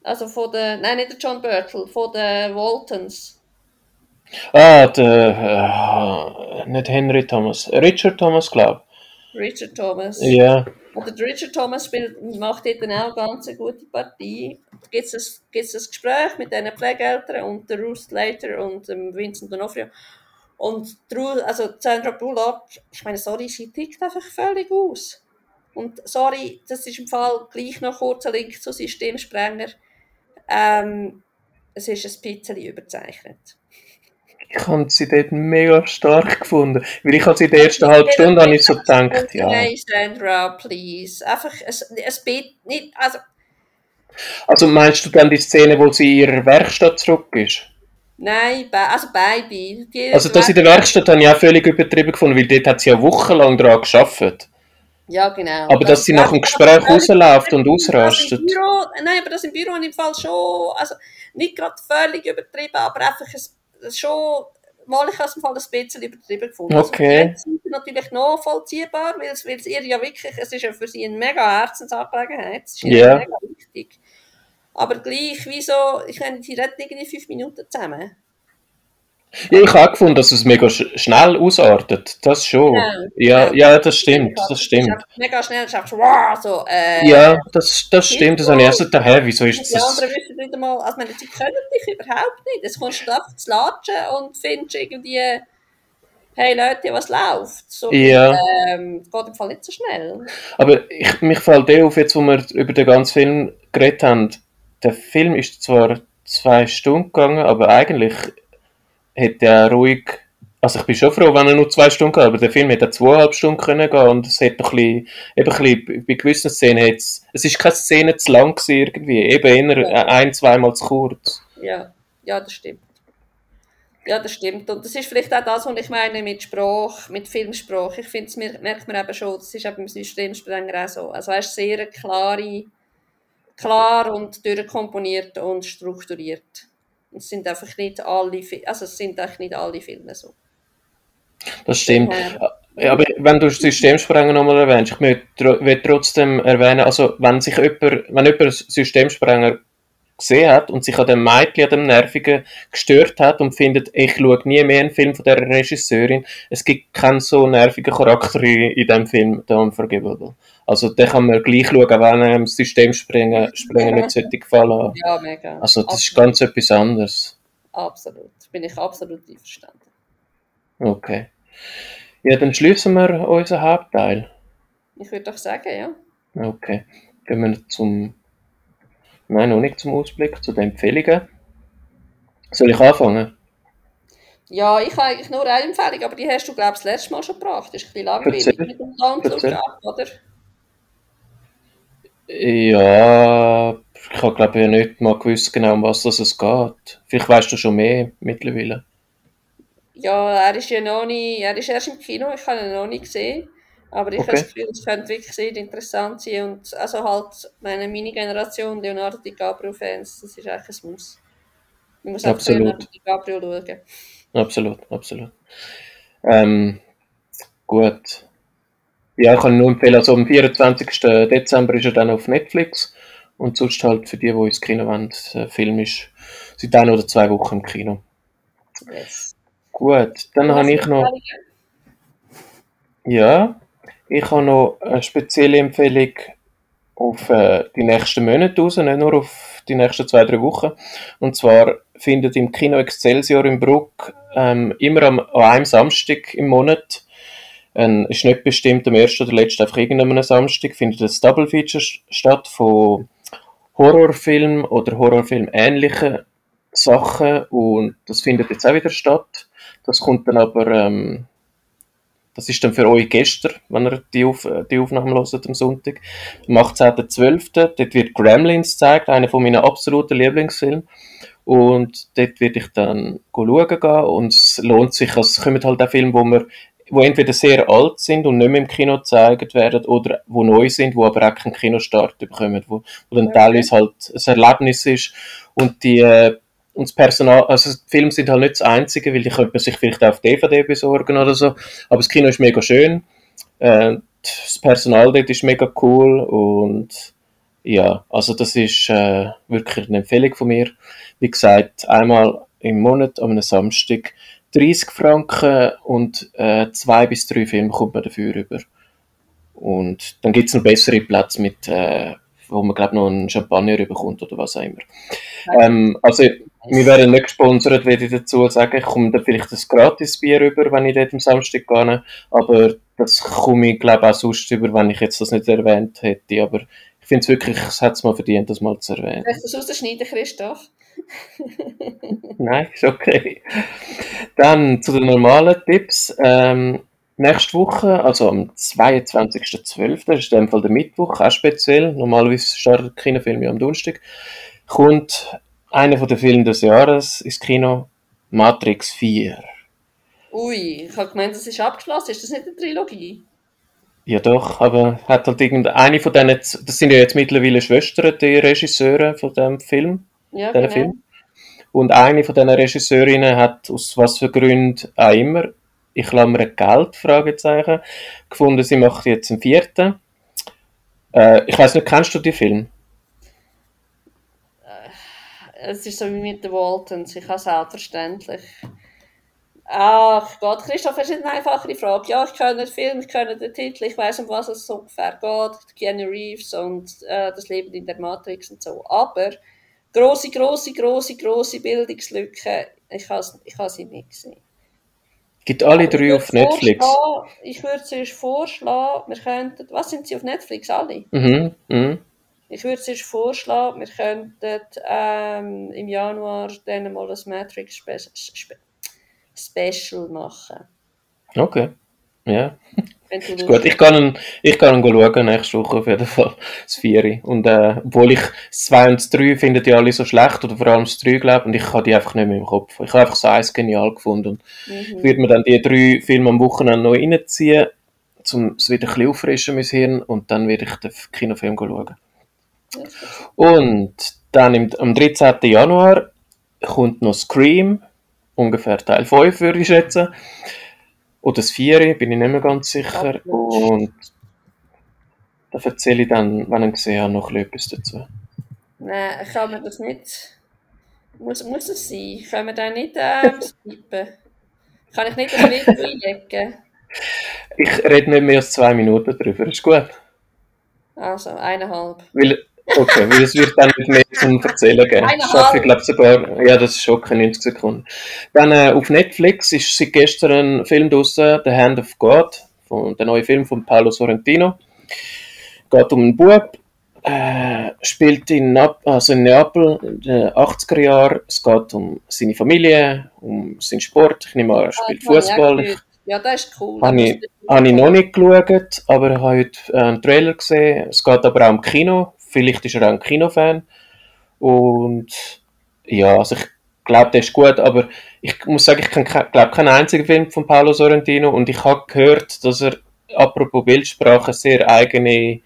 Also von der, nein, nicht der John Berntal, von den Waltons. Ah, der, äh, nicht Henry Thomas, Richard Thomas, glaube ich. Richard Thomas. Ja. Oder der Richard Thomas spielt, macht dort auch eine ganz gute Partie. Gibt es ein, ein Gespräch mit diesen Pflegeeltern und der Ruth Slater und dem Vincent D'Onofrio. Und also Sandra Bullock, ich meine, sorry, sie tickt einfach völlig aus. Und sorry, das ist im Fall gleich noch kurz ein Link zu Systemsprenger. Ähm, es ist ein bisschen überzeichnet. Ich habe sie dort mega stark gefunden. Weil ich habe sie in der ersten halben Stunde habe ich so gedacht, ja. Nein, Sandra, please. Einfach ein, ein nicht, also... Also meinst du dann die Szene, wo sie in ihrer Werkstatt zurück ist? Nein, also. Die also das in der Werkstatt habe ich auch völlig übertrieben gefunden, weil dort hat sie ja wochenlang daran gearbeitet. Ja, genau. Aber dass sie nach dem Gespräch rausläuft und ausrastet. Büro, nein, aber das im Büro im Fall schon, also nicht gerade völlig übertrieben, aber einfach ein, schon, mal ich es im Fall ein bisschen übertrieben gefunden. Also, okay. Also, ist natürlich nachvollziehbar, weil es, weil es ihr ja wirklich, es ist ja für sie eine mega Herzensangelegenheit, es ist ihr yeah. mega wichtig. Aber gleich, wieso, ich meine, die reden irgendwie fünf Minuten zusammen. Ja, ich habe gefunden, dass es mega sch schnell ausartet. Das schon. Ja, ja, ja das stimmt. Das stimmt. Mega schnell, du sagst, wow, so, äh, Ja, das, das stimmt. Das habe ich erst gedacht, hä, wieso ist Die das? anderen wissen nicht einmal, also meine, sie können dich überhaupt nicht. Jetzt kommst du einfach zu latschen und findest irgendwie, hey Leute, was läuft? So, Ja. ähm, geht im Fall nicht so schnell. Aber ich, mich fällt eh auf, jetzt wo wir über den ganzen Film geredet haben, der Film ist zwar zwei Stunden gegangen, aber eigentlich hätte er ruhig, also ich bin schon froh, wenn er nur zwei Stunden geht, aber der Film hätte zweieinhalb Stunden können gehen und es hätte noch ein bisschen, eben ein bisschen, bei gewissen Szenen hätte es, es ist keine Szene zu lang gewesen irgendwie, eben eher ein, zweimal zu kurz. Ja, ja, das stimmt. Ja, das stimmt. Und das ist vielleicht auch das, was ich meine mit Sprache, mit Filmsprache. Ich finde, das mer- merkt man eben schon, das ist eben beim Systemsprenger auch so. Also er ist sehr klare, klar und durchkomponiert und strukturiert. Es sind einfach nicht alle, also es sind eigentlich nicht alle Filme so. Das stimmt. Ja, aber wenn du Systemsprenger nochmal erwähnst, ich möchte trotzdem erwähnen, also wenn sich jemand, wenn jemand Systemsprenger gesehen hat und sich an dem Mädchen, an dem Nervigen gestört hat und findet, ich schaue nie mehr einen Film von der Regisseurin, es gibt keinen so nervigen Charakter in, in dem Film, The Unforgivable. Also den kann man gleich schauen, wenn einem das Systemspringen Springen nicht sollte gefallen. Ja, mega. Also das ist absolut, ganz etwas anderes. absolut. Bin ich absolut einverstanden. Okay. Ja, dann schließen wir unseren Hauptteil. Ich würde doch sagen, ja. Okay. Gehen wir zum. Nein, noch nicht zum Ausblick, zu den Empfehlungen. Soll ich anfangen? Ja, ich habe eigentlich nur eine Empfehlung, aber die hast du, glaube ich, das letzte Mal schon gebracht. Das ist ein bisschen langweilig Erzähl. mit dem Erzähl. oder? Ja, ich habe glaube ich nicht mal gewusst genau, um was das es geht. Vielleicht weißt du schon mehr mittlerweile. Ja, er ist ja noch nicht, er ist erst im Kino, ich habe ihn noch nicht gesehen. Aber ich Okay. habe das Gefühl, es könnte wirklich sehr interessant sein. Und also halt, meine Mini-Generation Leonardo DiCaprio-Fans, das ist eigentlich ein Muss. Man muss einfach Absolut. Leonardo DiCaprio schauen. Absolut, absolut. Ähm, gut. Ja, ich kann nur empfehlen, also am 24. Dezember ist er dann auf Netflix und sonst halt für die, die ins Kino wollen, der Film ist seit ein oder zwei Wochen im Kino. Yes. Gut, dann habe ich noch, ja, ich habe noch eine spezielle Empfehlung auf äh, die nächsten Monate raus, nicht nur auf die nächsten zwei, drei Wochen. Und zwar findet im Kino Excelsior in Bruck ähm, immer am, an einem Samstag im Monat, ähm, ist nicht bestimmt am ersten oder letzten, einfach irgendeinem Samstag, findet ein Double Feature st- statt von Horrorfilm oder Horrorfilm ähnlichen Sachen und das findet jetzt auch wieder statt. Das kommt dann aber, ähm, das ist dann für euch gestern, wenn ihr die, Auf die Aufnahme hört am Sonntag, am 18.12. Dort wird Gremlins gezeigt, einer von meinen absoluten Lieblingsfilmen. Und dort werde ich dann schauen gehen und es lohnt sich, also es kommen halt auch Filme, wo wir wo entweder sehr alt sind und nicht mehr im Kino gezeigt werden oder wo neu sind, wo aber auch keinen Kinostart bekommen, wo, wo dann Okay. teilweise halt ein Erlebnis ist und die äh, und das Personal, also die Filme sind halt nicht das Einzige, weil die könnte man sich vielleicht auch auf DVD besorgen oder so, aber das Kino ist mega schön, äh, das Personal dort ist mega cool und ja, also das ist äh, wirklich eine Empfehlung von mir. Wie gesagt, einmal im Monat an einem Samstag 30 Franken und äh, zwei bis drei Filme kommt man dafür über. Und dann gibt es noch bessere Plätze mit, äh, wo man glaube noch einen Champagner bekommt oder was auch immer. Ähm, also wir werden nicht gesponsert, werde ich dazu sagen. Ich komme dann vielleicht ein gratis Bier über, wenn ich dort am Samstag gehe. Aber das komme ich glaube auch sonst über, wenn ich jetzt das nicht erwähnt hätte. Aber ich finde es wirklich, es hat es mal verdient, das mal zu erwähnen. Soll ich das rausschneiden, Christoph? *laughs* Nein, ist okay. Dann zu den normalen Tipps. Ähm, nächste Woche, also am 22.12., das ist in dem Fall der Mittwoch, auch speziell, normalerweise startet Kinofilm ja am Donnerstag, kommt einer von den Filmen des Jahres ins Kino, Matrix 4. Ui, ich habe gemeint, das ist abgeschlossen. Ist das nicht eine Trilogie? Ja doch, aber hat halt irgendeine von denen, das sind ja jetzt mittlerweile Schwestern, die Regisseure von dem Film. Ja, genau. Film. Und eine von diesen Regisseurinnen hat aus was für Gründen auch immer, ich klammere Geld, Fragezeichen, gefunden, sie macht jetzt einen vierten. Äh, ich weiß nicht, kennst du den Film? Es ist so wie mit den Waltons. Ich habe selbstverständlich. Ach Gott, Christoph, das ist eine einfache Frage. Ja, ich kenne den Film, ich kenne den Titel, ich weiß, um was es so ungefähr geht. Keanu Reeves und äh, das Leben in der Matrix und so. Aber große, große, große, große Bildungslücke, ich habe ich sie nicht gesehen. Gibt alle drei auf Netflix. Ich würde zuerst vorschlagen, wir könnten. Was sind sie auf Netflix? Alle? Mhm. mhm. Ich würde zuerst vorschlagen, wir könnten ähm, im Januar dann mal ein Matrix Spe Spe Special machen. Okay. Ja. Ist gut. Ich kann ihn, ich kann ihn schauen nächste Woche auf jeden Fall. Das 4. Und äh, obwohl ich das 2 und das 3 finde die alle so schlecht, oder vor allem das 3 glaube und ich habe die einfach nicht mehr im Kopf. Ich habe einfach das 1 genial gefunden. Mhm. Ich würde mir dann die drei Filme am Wochenende noch reinziehen, um es wieder ein bisschen auffrischen, mein Hirn, und dann werde ich den Kinofilm schauen. Und dann im, am 13. Januar kommt noch Scream, ungefähr Teil 5 würde ich schätzen. Oder das 4, bin ich nicht mehr ganz sicher. Und da erzähle ich dann, wenn ich gesehen habe, noch etwas dazu. Nein, kann man das nicht. Muss, muss es sein? Können wir da nicht ähm, *laughs* skippen? Kann ich nicht das Lied einlegen? Ich rede nicht mehr als zwei Minuten darüber, ist gut. Also, eineinhalb. Weil, okay, weil es wird dann nicht mehr zum Erzählen geben. Ich schaffe, ich glaube sogar, ja, das ist keine 90 Sekunden. Dann äh, auf Netflix ist seit gestern ein Film draussen, The Hand of God, von, der neue Film von Paolo Sorrentino. Geht um einen Bub, äh, spielt in, also in Neapel in den 80er Jahren. Es geht um seine Familie, um seinen Sport. Ich nehme an, er spielt ah, Fußball. Ja, das ist cool. Habe ich, habe ich noch nicht geschaut, aber ich habe heute einen Trailer gesehen. Es geht aber auch im Kino. Vielleicht ist er auch ein Kinofan. Und ja, also ich glaube, der ist gut, aber ich muss sagen, ich glaube keinen einzigen Film von Paolo Sorrentino und ich habe gehört, dass er, apropos Bildsprache, sehr eigene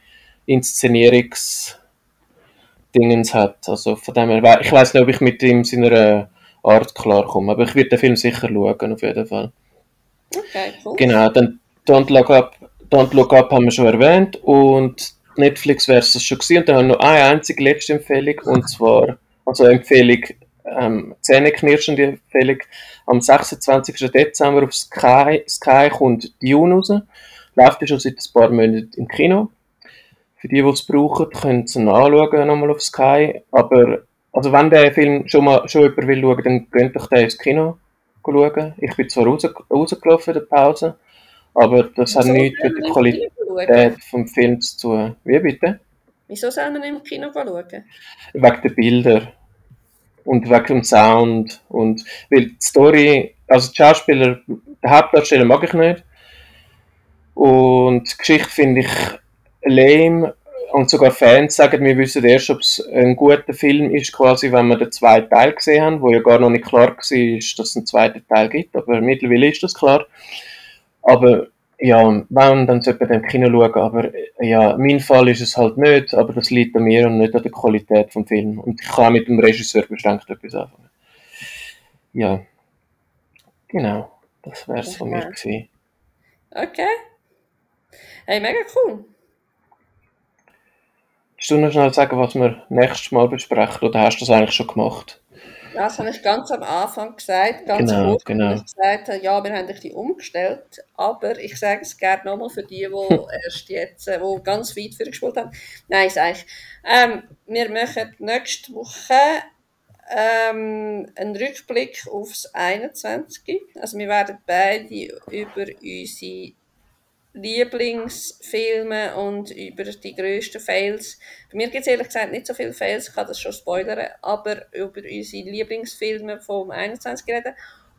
Inszenierungsdingens hat. Also von dem her, ich weiß nicht, ob ich mit ihm seiner Art klarkomme, aber ich werde den Film sicher schauen, auf jeden Fall. Okay, cool. Genau, dann Don't Look Up, Don't Look Up haben wir schon erwähnt und Netflix wäre es schon gewesen. Und dann haben wir noch eine einzige letzte Empfehlung und zwar, also Empfehlung, ähm, zähneknirschende Empfehlung, am 26. Dezember auf Sky, Sky kommt Dune raus. Läuft ja schon seit ein paar Monaten im Kino. Für die, die es brauchen, können sie ihn anschauen, nochmal auf Sky. Aber, also wenn der Film schon mal schon jemand will schauen, dann könnt doch den ins Kino schauen. Ich bin zwar raus, rausgelaufen in der Pause, aber das hat nichts mit der Qualität vom Film zu. Wie bitte? Wieso soll man im Kino schauen? Wegen der Bilder und wegen dem Sound und weil die Story, also die Schauspieler, den Hauptdarsteller mag ich nicht und die Geschichte finde ich lame und sogar Fans sagen, wir wissen erst, ob es ein guter Film ist, quasi, wenn wir den zweiten Teil gesehen haben, wo ja gar noch nicht klar war, dass es einen zweiten Teil gibt, aber mittlerweile ist das klar. Aber ja, wenn, dann sollte man im Kino schauen, aber ja, mein Fall ist es halt nicht, aber das liegt an mir und nicht an der Qualität vom Film. Und ich kann mit dem Regisseur beschränkt etwas anfangen. Ja, genau, das wäre es von mir gewesen. Okay. Hey, mega cool. Willst du noch schnell sagen, was wir nächstes Mal besprechen, oder hast du das eigentlich schon gemacht? Das habe ich ganz am Anfang gesagt, ganz genau, kurz, genau. ich gesagt habe, ja, wir haben dich umgestellt, aber ich sage es gerne nochmal für die, die *laughs* erst jetzt, äh, die ganz weit vorgespielt haben. Nein, sage ich. Ähm, wir machen nächste Woche ähm, einen Rückblick aufs 21. Also wir werden beide über unsere Lieblingsfilme und über die grössten Fails. Bei mir gibt es ehrlich gesagt nicht so viele Fails, ich kann das schon spoilern, aber über unsere Lieblingsfilme vom 21 reden.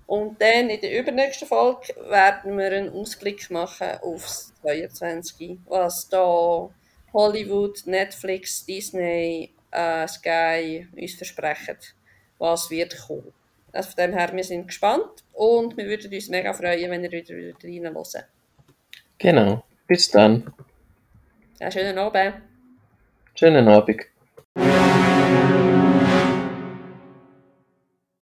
Und dann in der übernächsten Folge werden wir einen Ausblick machen aufs 22, was da Hollywood, Netflix, Disney, äh, Sky uns versprechen, was wird kommen. Also von dem her, wir sind gespannt und wir würden uns mega freuen, wenn ihr wieder reinhören Genau. Bis dann. Ja, schönen Abend. Schönen Abend.